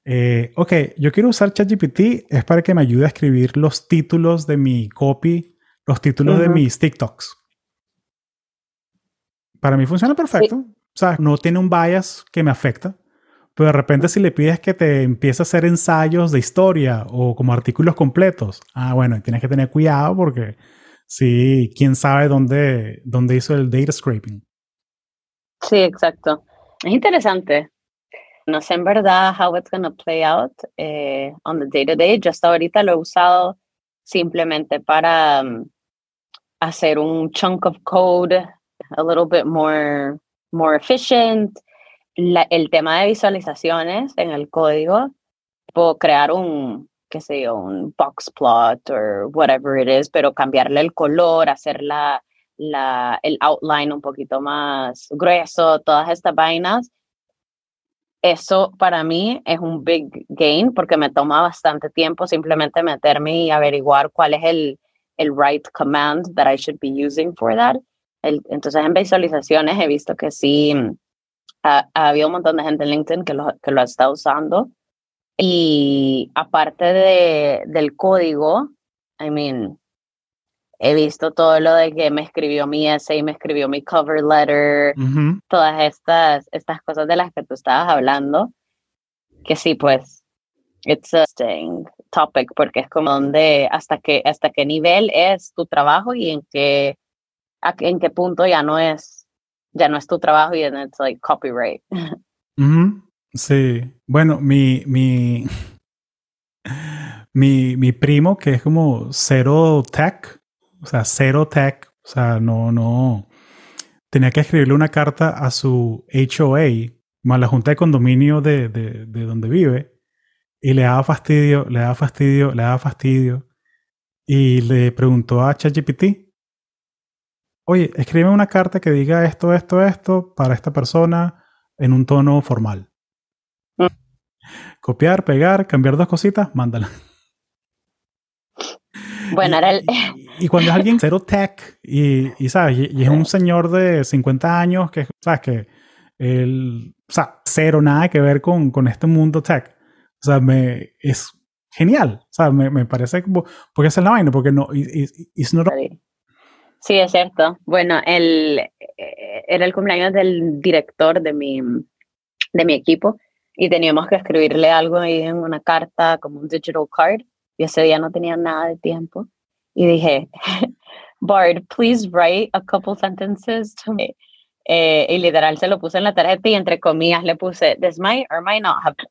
Speaker 1: eh, ok, yo quiero usar ChatGPT, es para que me ayude a escribir los títulos de mi copy, los títulos de mis TikToks. Para mí funciona perfecto. O sea, no tiene un bias que me afecta. Pero de repente si le pides que te empiece a hacer ensayos de historia o como artículos completos, ah, bueno, tienes que tener cuidado porque sí, quién sabe dónde, dónde hizo el data scraping.
Speaker 2: Sí, exacto. Es interesante. No sé en verdad how it's going to play out eh, on the day to day. Yo hasta ahorita lo he usado simplemente para um, hacer un chunk of code a little bit more, more efficient. El tema de visualizaciones en el código, puedo crear un, qué sé yo, un box plot o whatever it is, pero cambiarle el color, hacer la, la, el outline un poquito más grueso, todas estas vainas. Eso para mí es un big gain porque me toma bastante tiempo simplemente meterme y averiguar cuál es el, el right command that I should be using for that. entonces en visualizaciones he visto que sí ha, habido un montón de gente en LinkedIn que lo, que lo está usando. Y aparte de, del código, I mean, he visto todo lo de que me escribió mi essay, me escribió mi cover letter, todas estas, estas cosas de las que tú estabas hablando, que sí, pues, it's a topic, porque es como donde, hasta qué, hasta qué nivel es tu trabajo y en qué, en qué punto ya no es, ya no es tu trabajo y it's like copyright.
Speaker 1: Sí, bueno, mi, mi, mi, mi primo, que es como cero tech, o sea, cero tech, o sea, no, no. Tenía que escribirle una carta a su HOA, más la junta de condominio de, de, de donde vive, y le daba fastidio, le daba fastidio, le daba fastidio. Y le preguntó a ChatGPT, oye, escribe una carta que diga esto, esto, esto para esta persona en un tono formal. Mm. Copiar, pegar, cambiar dos cositas, mándala.
Speaker 2: Bueno, era el...
Speaker 1: Y, cuando es alguien cero tech y, y ¿sabes? Y, es un señor de 50 años que, ¿sabes? Que él, o sea, cero, nada que ver con, con este mundo tech. O sea, me, es genial. O sea, me, me parece como, porque esa es la vaina, porque no,
Speaker 2: Sí, es cierto. Bueno, el, eh, era el cumpleaños del director de mi, de mi equipo y teníamos que escribirle algo ahí en una carta, como un digital card y ese día no tenía nada de tiempo. Y dije, Bard, please write a couple sentences to me. Eh, y literal se lo puse en la tarjeta y entre comillas le puse, this might or might not happen.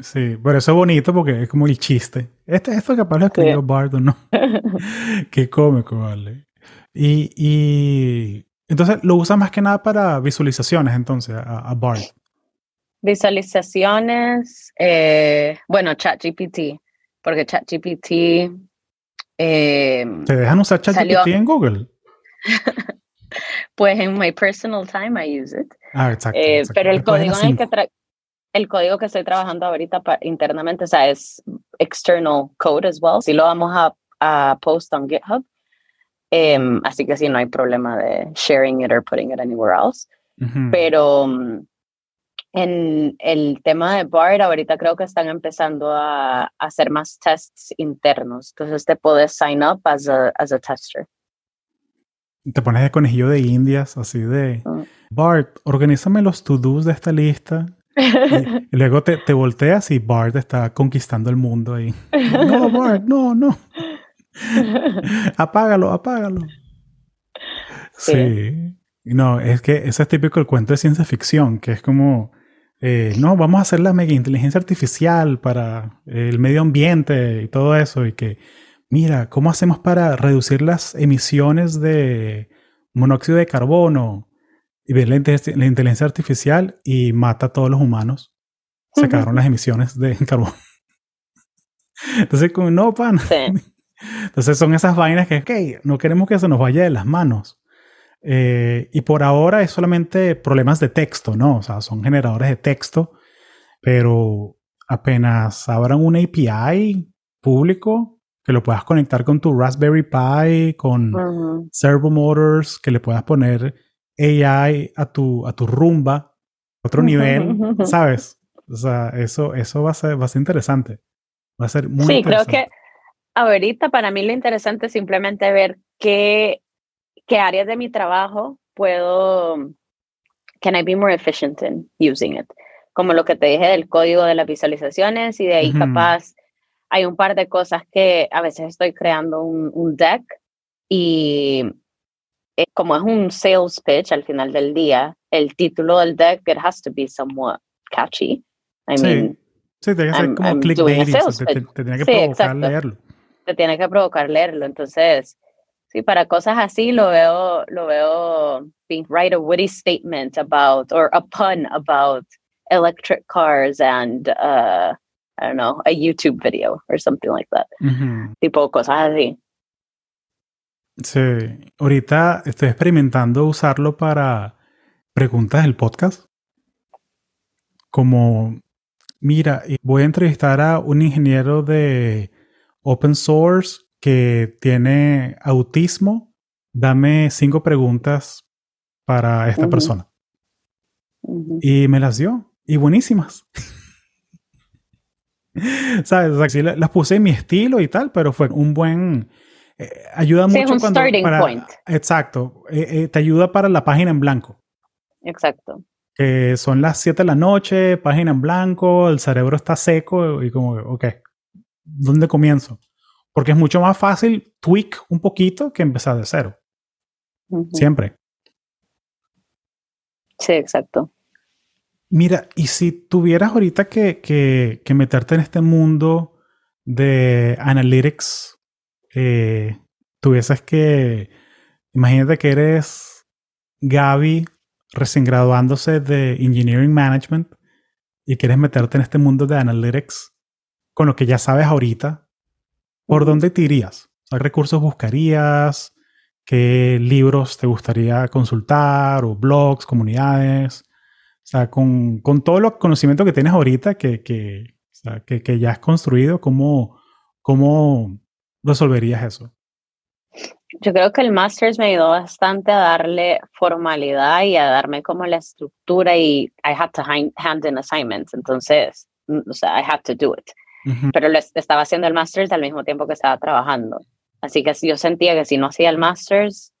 Speaker 1: Sí, pero eso es bonito porque es como el chiste. Este, esto capaz lo escribió Bard o no. Qué cómico, vale. Y, y, entonces lo usa más que nada para visualizaciones, entonces, a, a Bard.
Speaker 2: Visualizaciones, eh, bueno, ChatGPT porque ChatGPT... Eh,
Speaker 1: ¿Te dejan usar ChatGPT en Google?
Speaker 2: pues en my personal time I use it.
Speaker 1: Ah, exacto.
Speaker 2: Eh, pero el código en el que el código que estoy trabajando ahorita internamente, o sea, es external code as well. Sí lo vamos a, a post on GitHub. Em, así que sí, no hay problema de sharing it or putting it anywhere else. Pero mm, en el tema de BART, ahorita creo que están empezando a, hacer más tests internos. Entonces te puedes sign up as a, as a tester.
Speaker 1: Te pones de conejillo de indias, así de mm. Bart, organízame los to-dos de esta lista. Y, luego te, te, volteas y Bart está conquistando el mundo ahí. No, Bart, no, no. apágalo, apágalo. Sí. No, es que ese es típico el cuento de ciencia ficción, que es como eh, no, vamos a hacer la mega inteligencia artificial para el medio ambiente y todo eso. Y que, mira, ¿cómo hacemos para reducir las emisiones de monóxido de carbono? Y ver la, inteligencia artificial y mata a todos los humanos. se acabaron las emisiones de carbón. Entonces, como, no, pan. Entonces son esas vainas que, ok, no queremos que se nos vaya de las manos. Eh, y por ahora es solamente problemas de texto, ¿no? O sea, son generadores de texto, pero apenas abran un API público que lo puedas conectar con tu Raspberry Pi, con Servo Motors, que le puedas poner AI a tu, a tu rumba, otro nivel, ¿sabes? O sea, eso, eso va, a ser, va a ser interesante. Va a ser muy
Speaker 2: sí,
Speaker 1: interesante.
Speaker 2: creo que ahorita para mí lo interesante es simplemente ver qué, qué áreas de mi trabajo puedo, can I be more efficient in using it. Como lo que te dije del código de las visualizaciones y de ahí capaz hay un par de cosas que a veces estoy creando un, un deck y eh, como es un sales pitch al final del día, el título del deck, it has to be somewhat catchy. I
Speaker 1: sí.
Speaker 2: mean,
Speaker 1: sí, tiene que ser como clickbait, te, te, te, tiene que
Speaker 2: sí,
Speaker 1: provocar
Speaker 2: exacto.
Speaker 1: leerlo.
Speaker 2: Te tiene que provocar leerlo. Entonces, sí, para cosas así lo veo, lo veo being write a witty statement about or a pun about electric cars and uh, I don't know, a YouTube video or something like that.
Speaker 1: Uh -huh.
Speaker 2: Tipo cosas así.
Speaker 1: Sí, ahorita estoy experimentando usarlo para preguntas del podcast. Como, mira, voy a entrevistar a un ingeniero de open source que tiene autismo. Dame cinco preguntas para esta uh -huh. persona. Uh -huh. Y me las dio. Y buenísimas. ¿Sabes? O sea, sí, las puse en mi estilo y tal, pero fue un buen eh, ayuda
Speaker 2: sí,
Speaker 1: mucho
Speaker 2: un
Speaker 1: cuando
Speaker 2: starting
Speaker 1: para,
Speaker 2: point.
Speaker 1: exacto eh, eh, te ayuda para la página en blanco
Speaker 2: exacto
Speaker 1: que son las 7 de la noche página en blanco el cerebro está seco y como ok ¿dónde comienzo? porque es mucho más fácil tweak un poquito que empezar de cero uh -huh. siempre
Speaker 2: sí exacto
Speaker 1: mira y si tuvieras ahorita que, que, que meterte en este mundo de analytics eh, tuvieses que, imagínate que eres Gaby recién graduándose de Engineering Management y quieres meterte en este mundo de Analytics con lo que ya sabes ahorita, ¿por dónde te irías? ¿Qué recursos buscarías? ¿Qué libros te gustaría consultar? ¿O blogs, comunidades? O sea, con, con todo el conocimiento que tienes ahorita que, que, o sea, que, que ya has construido, ¿cómo, cómo resolverías eso?
Speaker 2: Yo creo que el Masters me ayudó bastante a darle formalidad y a darme como la estructura y I had to hand in assignments, entonces, o sea, I had to do it. Pero estaba haciendo el Masters al mismo tiempo que estaba trabajando. Así que yo sentía que si no hacía el Masters,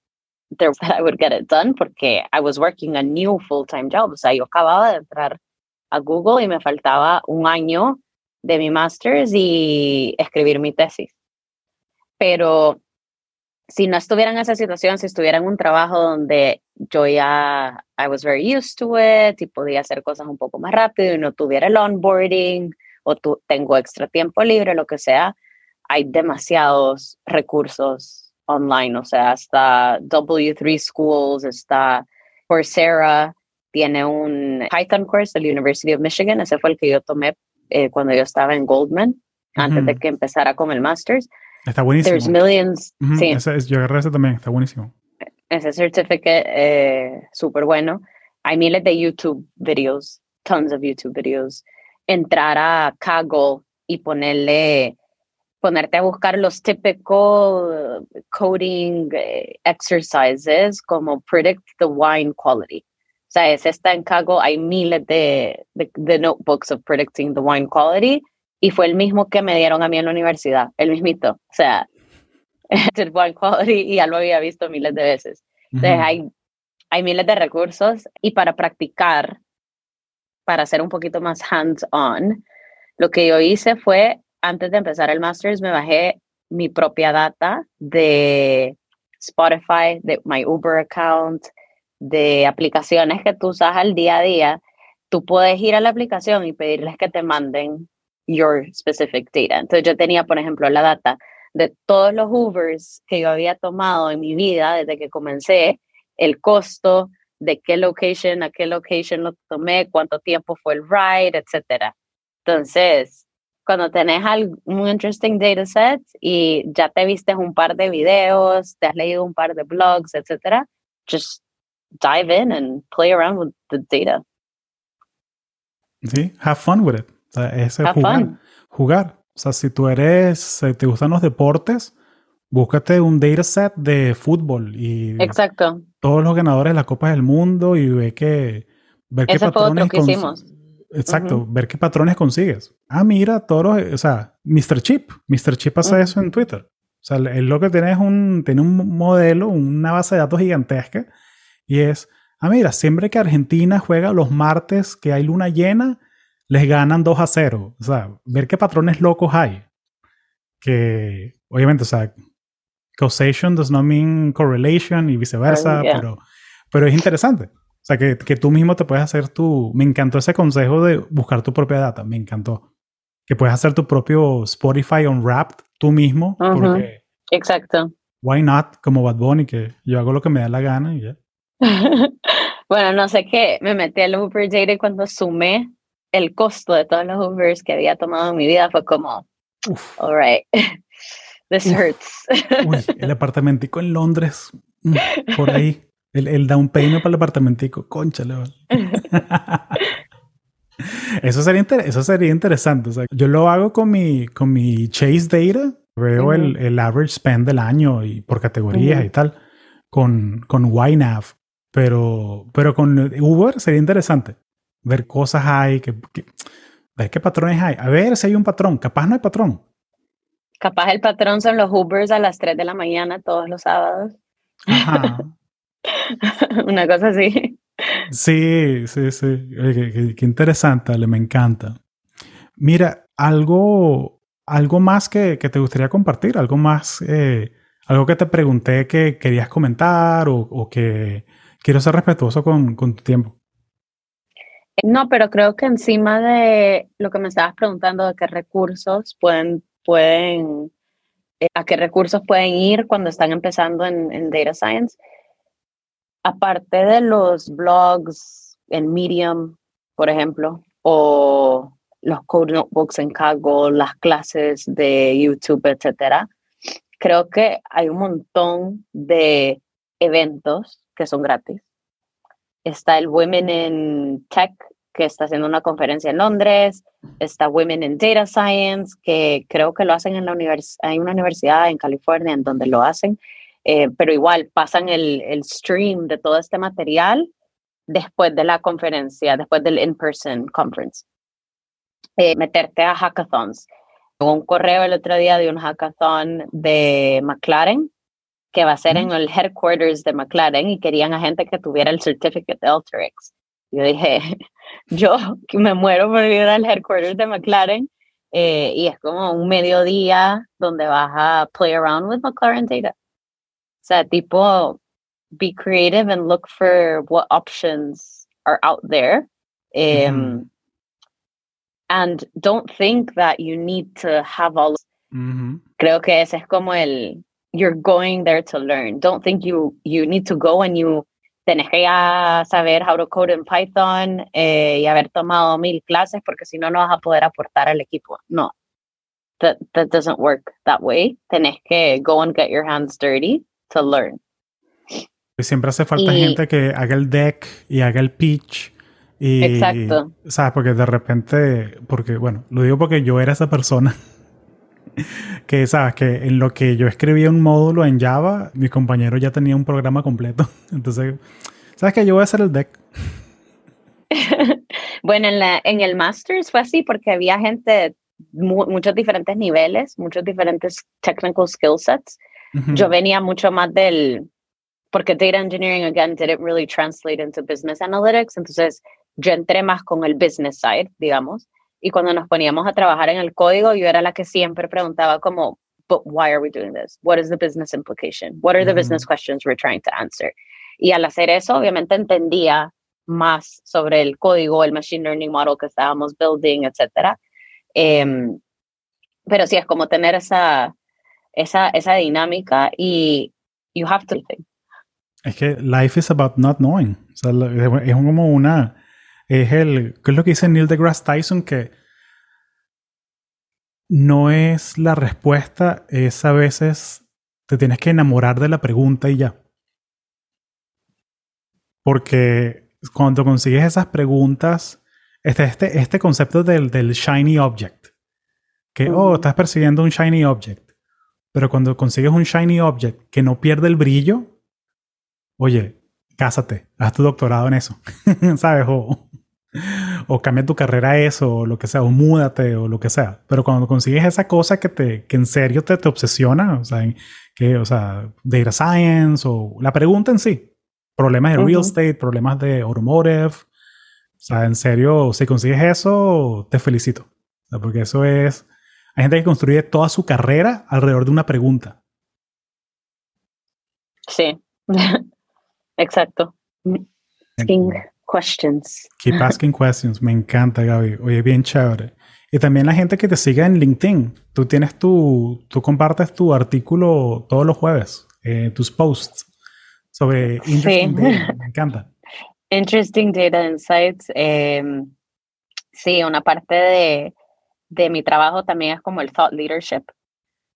Speaker 2: I would get it done porque I was working a new full-time job. O sea, yo acababa de entrar a Google y me faltaba un año de mi Masters y escribir mi tesis pero si no estuviera en esa situación, si estuviera en un trabajo donde yo ya, I was very used to it y podía hacer cosas un poco más rápido y no tuviera el onboarding o tengo extra tiempo libre, lo que sea, hay demasiados recursos online, o sea, está W3 Schools, está Coursera, tiene un Python course de la University of Michigan, ese fue el que yo tomé eh, cuando yo estaba en Goldman, uh -huh. antes de que empezara con el Masters.
Speaker 1: Está buenísimo.
Speaker 2: There's millions.
Speaker 1: Uh -huh.
Speaker 2: sí.
Speaker 1: Ese es, yo agarré ese también, está buenísimo.
Speaker 2: Ese certificate eh, súper bueno. Hay miles de YouTube videos, tons of YouTube videos. Entrar a Kaggle y ponerle, ponerte a buscar los típicos coding exercises como predict the wine quality. O sea, ese está en Kaggle. Hay miles de, de, de notebooks of predicting the wine quality y fue el mismo que me dieron a mí en la universidad, el mismito. O sea, el One Quality y ya lo había visto miles de veces. Entonces, uh -huh. hay, hay miles de recursos y para practicar, para ser un poquito más hands-on, lo que yo hice fue, antes de empezar el Masters, me bajé mi propia data de Spotify, de my Uber account, de aplicaciones que tú usas al día a día. Tú puedes ir a la aplicación y pedirles que te manden your specific data. Entonces yo tenía, por ejemplo, la data de todos los Ubers que yo había tomado en mi vida desde que comencé, el costo, de qué location a qué location lo tomé, cuánto tiempo fue el ride, etcétera. Entonces, cuando tenés un interesting dataset y ya te viste un par de videos, te has leído un par de blogs, etcétera, just dive in and play around with the data.
Speaker 1: Sí, have fun with it. O jugar, jugar. O sea, si tú eres, te gustan los deportes, búscate un dataset de fútbol y
Speaker 2: Exacto.
Speaker 1: Todos los ganadores de la Copa del Mundo y ve que ver qué patrones
Speaker 2: que hicimos.
Speaker 1: Exacto, ver qué patrones consigues. Ah, mira, todos, o sea, Mr. Chip, Mr. Chip hace eso en Twitter. O sea, él lo que tiene es un, tiene un modelo, una base de datos gigantesca y es, ah, mira, siempre que Argentina juega los martes que hay luna llena, les ganan 2 a 0. O sea, ver qué patrones locos hay. Que, obviamente, o sea, causation does not mean correlation y viceversa, pero, pero es interesante. O sea, que, que, tú mismo te puedes hacer tu... Me encantó ese consejo de buscar tu propia data, me encantó. Que puedes hacer tu propio Spotify Unwrapped tú mismo. porque,
Speaker 2: Exacto.
Speaker 1: Why not? Como Bad Bunny, que yo hago lo que me da la gana y ya.
Speaker 2: bueno, no sé qué, me metí al Uber Data y cuando sumé el costo de todos los Ubers que había tomado en mi vida fue como, Uf. all right, this hurts.
Speaker 1: Uy, el apartamentico en Londres, mm, por ahí, el, el down payment para el apartamentico, conchale. Eso sería, eso sería interesante. yo lo hago con mi, con mi Chase Data. Veo el, el, average spend del año y por categorías y tal. Con, con YNAV. Pero, pero con Uber sería interesante ver cosas hay, que, ver qué patrones hay. A ver si hay un patrón. Capaz no hay patrón.
Speaker 2: Capaz el patrón son los Ubers a las 3 de la mañana todos los sábados. Ajá. Una cosa así.
Speaker 1: Sí, sí, sí. Qué, interesante, Ale, me encanta. Mira, algo, algo más que, te gustaría compartir, algo más, eh, algo que te pregunté que querías comentar o, que quiero ser respetuoso con, con tu tiempo.
Speaker 2: No, pero creo que encima de lo que me estabas preguntando de qué recursos pueden, pueden eh, a qué recursos pueden ir cuando están empezando en, data science, aparte de los blogs en Medium, por ejemplo, o los code notebooks en Kaggle, las clases de YouTube, etcétera, creo que hay un montón de eventos que son gratis. Está el Women in Tech, que está haciendo una conferencia en Londres. Está Women in Data Science, que creo que lo hacen en la universidad. Hay una universidad en California en donde lo hacen. Eh, pero igual pasan el, el stream de todo este material después de la conferencia, después del in-person conference. Eh, meterte a hackathons. un correo el otro día de un hackathon de McLaren que va a ser en el headquarters de McLaren y querían a gente que tuviera el certificate de Alteryx. Yo dije, yo me muero por ir al headquarters de McLaren eh, y es como un mediodía donde vas a play around with McLaren data. O sea, tipo, be creative and look for what options are out there. Um, And don't think that you need to have all. Creo que ese es como el, you're going there to learn. Don't think you you need to go and you tenés que ya saber how to code in Python eh, y haber tomado mil clases porque si no no vas a poder aportar al equipo. No, that that doesn't work that way. Tenés que go and get your hands dirty to learn.
Speaker 1: Siempre hace falta gente que haga el deck y haga el pitch. Y, Exacto. ¿Sabes? Porque de repente, porque bueno, lo digo porque yo era esa persona que sabes que en lo que yo escribía un módulo en Java, mi compañero ya tenía un programa completo. Entonces, sabes que yo voy a hacer el deck.
Speaker 2: bueno, en, la, en el Masters fue así porque había gente de muchos diferentes niveles, muchos diferentes technical skill sets. Yo venía mucho más del, porque data engineering, again, didn't really translate into business analytics. Entonces, yo entré más con el business side, digamos y cuando nos poníamos a trabajar en el código, yo era la que siempre preguntaba como, but why are we doing this? What is the business implication? What are the business questions we're trying to answer? Y al hacer eso, obviamente entendía más sobre el código, el machine learning model que estábamos building, etc. Em, pero sí, es como tener esa, esa, esa dinámica y you have to think.
Speaker 1: Es que life is about not knowing. O sea, es como una es el, ¿qué es lo que dice Neil deGrasse Tyson? Que no es la respuesta, es a veces te tienes que enamorar de la pregunta y ya. Porque cuando consigues esas preguntas, este, este, este concepto del, del shiny object, que, oh, estás persiguiendo un shiny object, pero cuando consigues un shiny object que no pierde el brillo, oye, cásate, haz tu doctorado en eso, ¿sabes? O, o cambia tu carrera a eso, o lo que sea, o múdate, o lo que sea. Pero cuando consigues esa cosa que, te, que en serio te, te obsesiona, o sea, que, o sea, data science, o la pregunta en sí, problemas de real estate, problemas de automotive, o sea, en serio, si consigues eso, te felicito. porque eso es, hay gente que construye toda su carrera alrededor de una pregunta.
Speaker 2: Sí, exacto. Asking questions.
Speaker 1: Keep asking questions. Me encanta, Gaby. Oye, bien chévere. Y también la gente que te siga en LinkedIn. Tú tienes tu, tú compartes tu artículo todos los jueves, eh, tus posts sobre interesting data. Me encanta.
Speaker 2: Interesting Data Insights. Em, sí, una parte de, de mi trabajo también es como el thought leadership.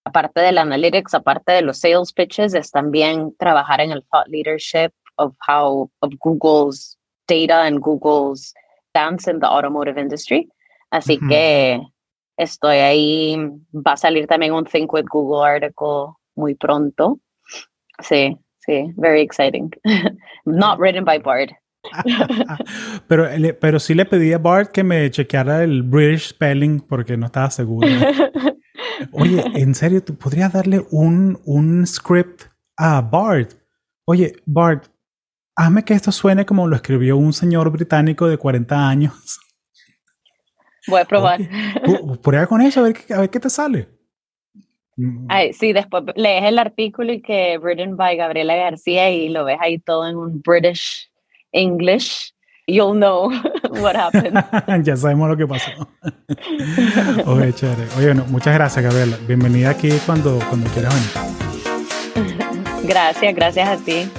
Speaker 2: Aparte del analytics, aparte de los sales pitches, es también trabajar en el thought leadership of how of Google's data and Google's stance in the automotive industry. Así que estoy ahí. Va a salir también un Think with Google article muy pronto. Sí, sí, very exciting. Not written by Bard.
Speaker 1: pero, pero sí le pedí a Bart que me chequeara el British spelling porque no estaba seguro. Oye, en serio, ¿tú podrías darle un, un script a Bart? Oye, Bart, hazme que esto suene como lo escribió un señor británico de 40 años.
Speaker 2: Voy a probar.
Speaker 1: Prueba con eso, a ver, a ver qué te sale.
Speaker 2: Mm. Ay, sí, después lees el artículo y que written by Gabriela García y lo ves ahí todo en un British English, you'll know what happened.
Speaker 1: ya sabemos lo que pasó. Oye, chévere. Oye, muchas gracias, Gabriela. Bienvenida aquí cuando, cuando quieras venir.
Speaker 2: Gracias, gracias a ti.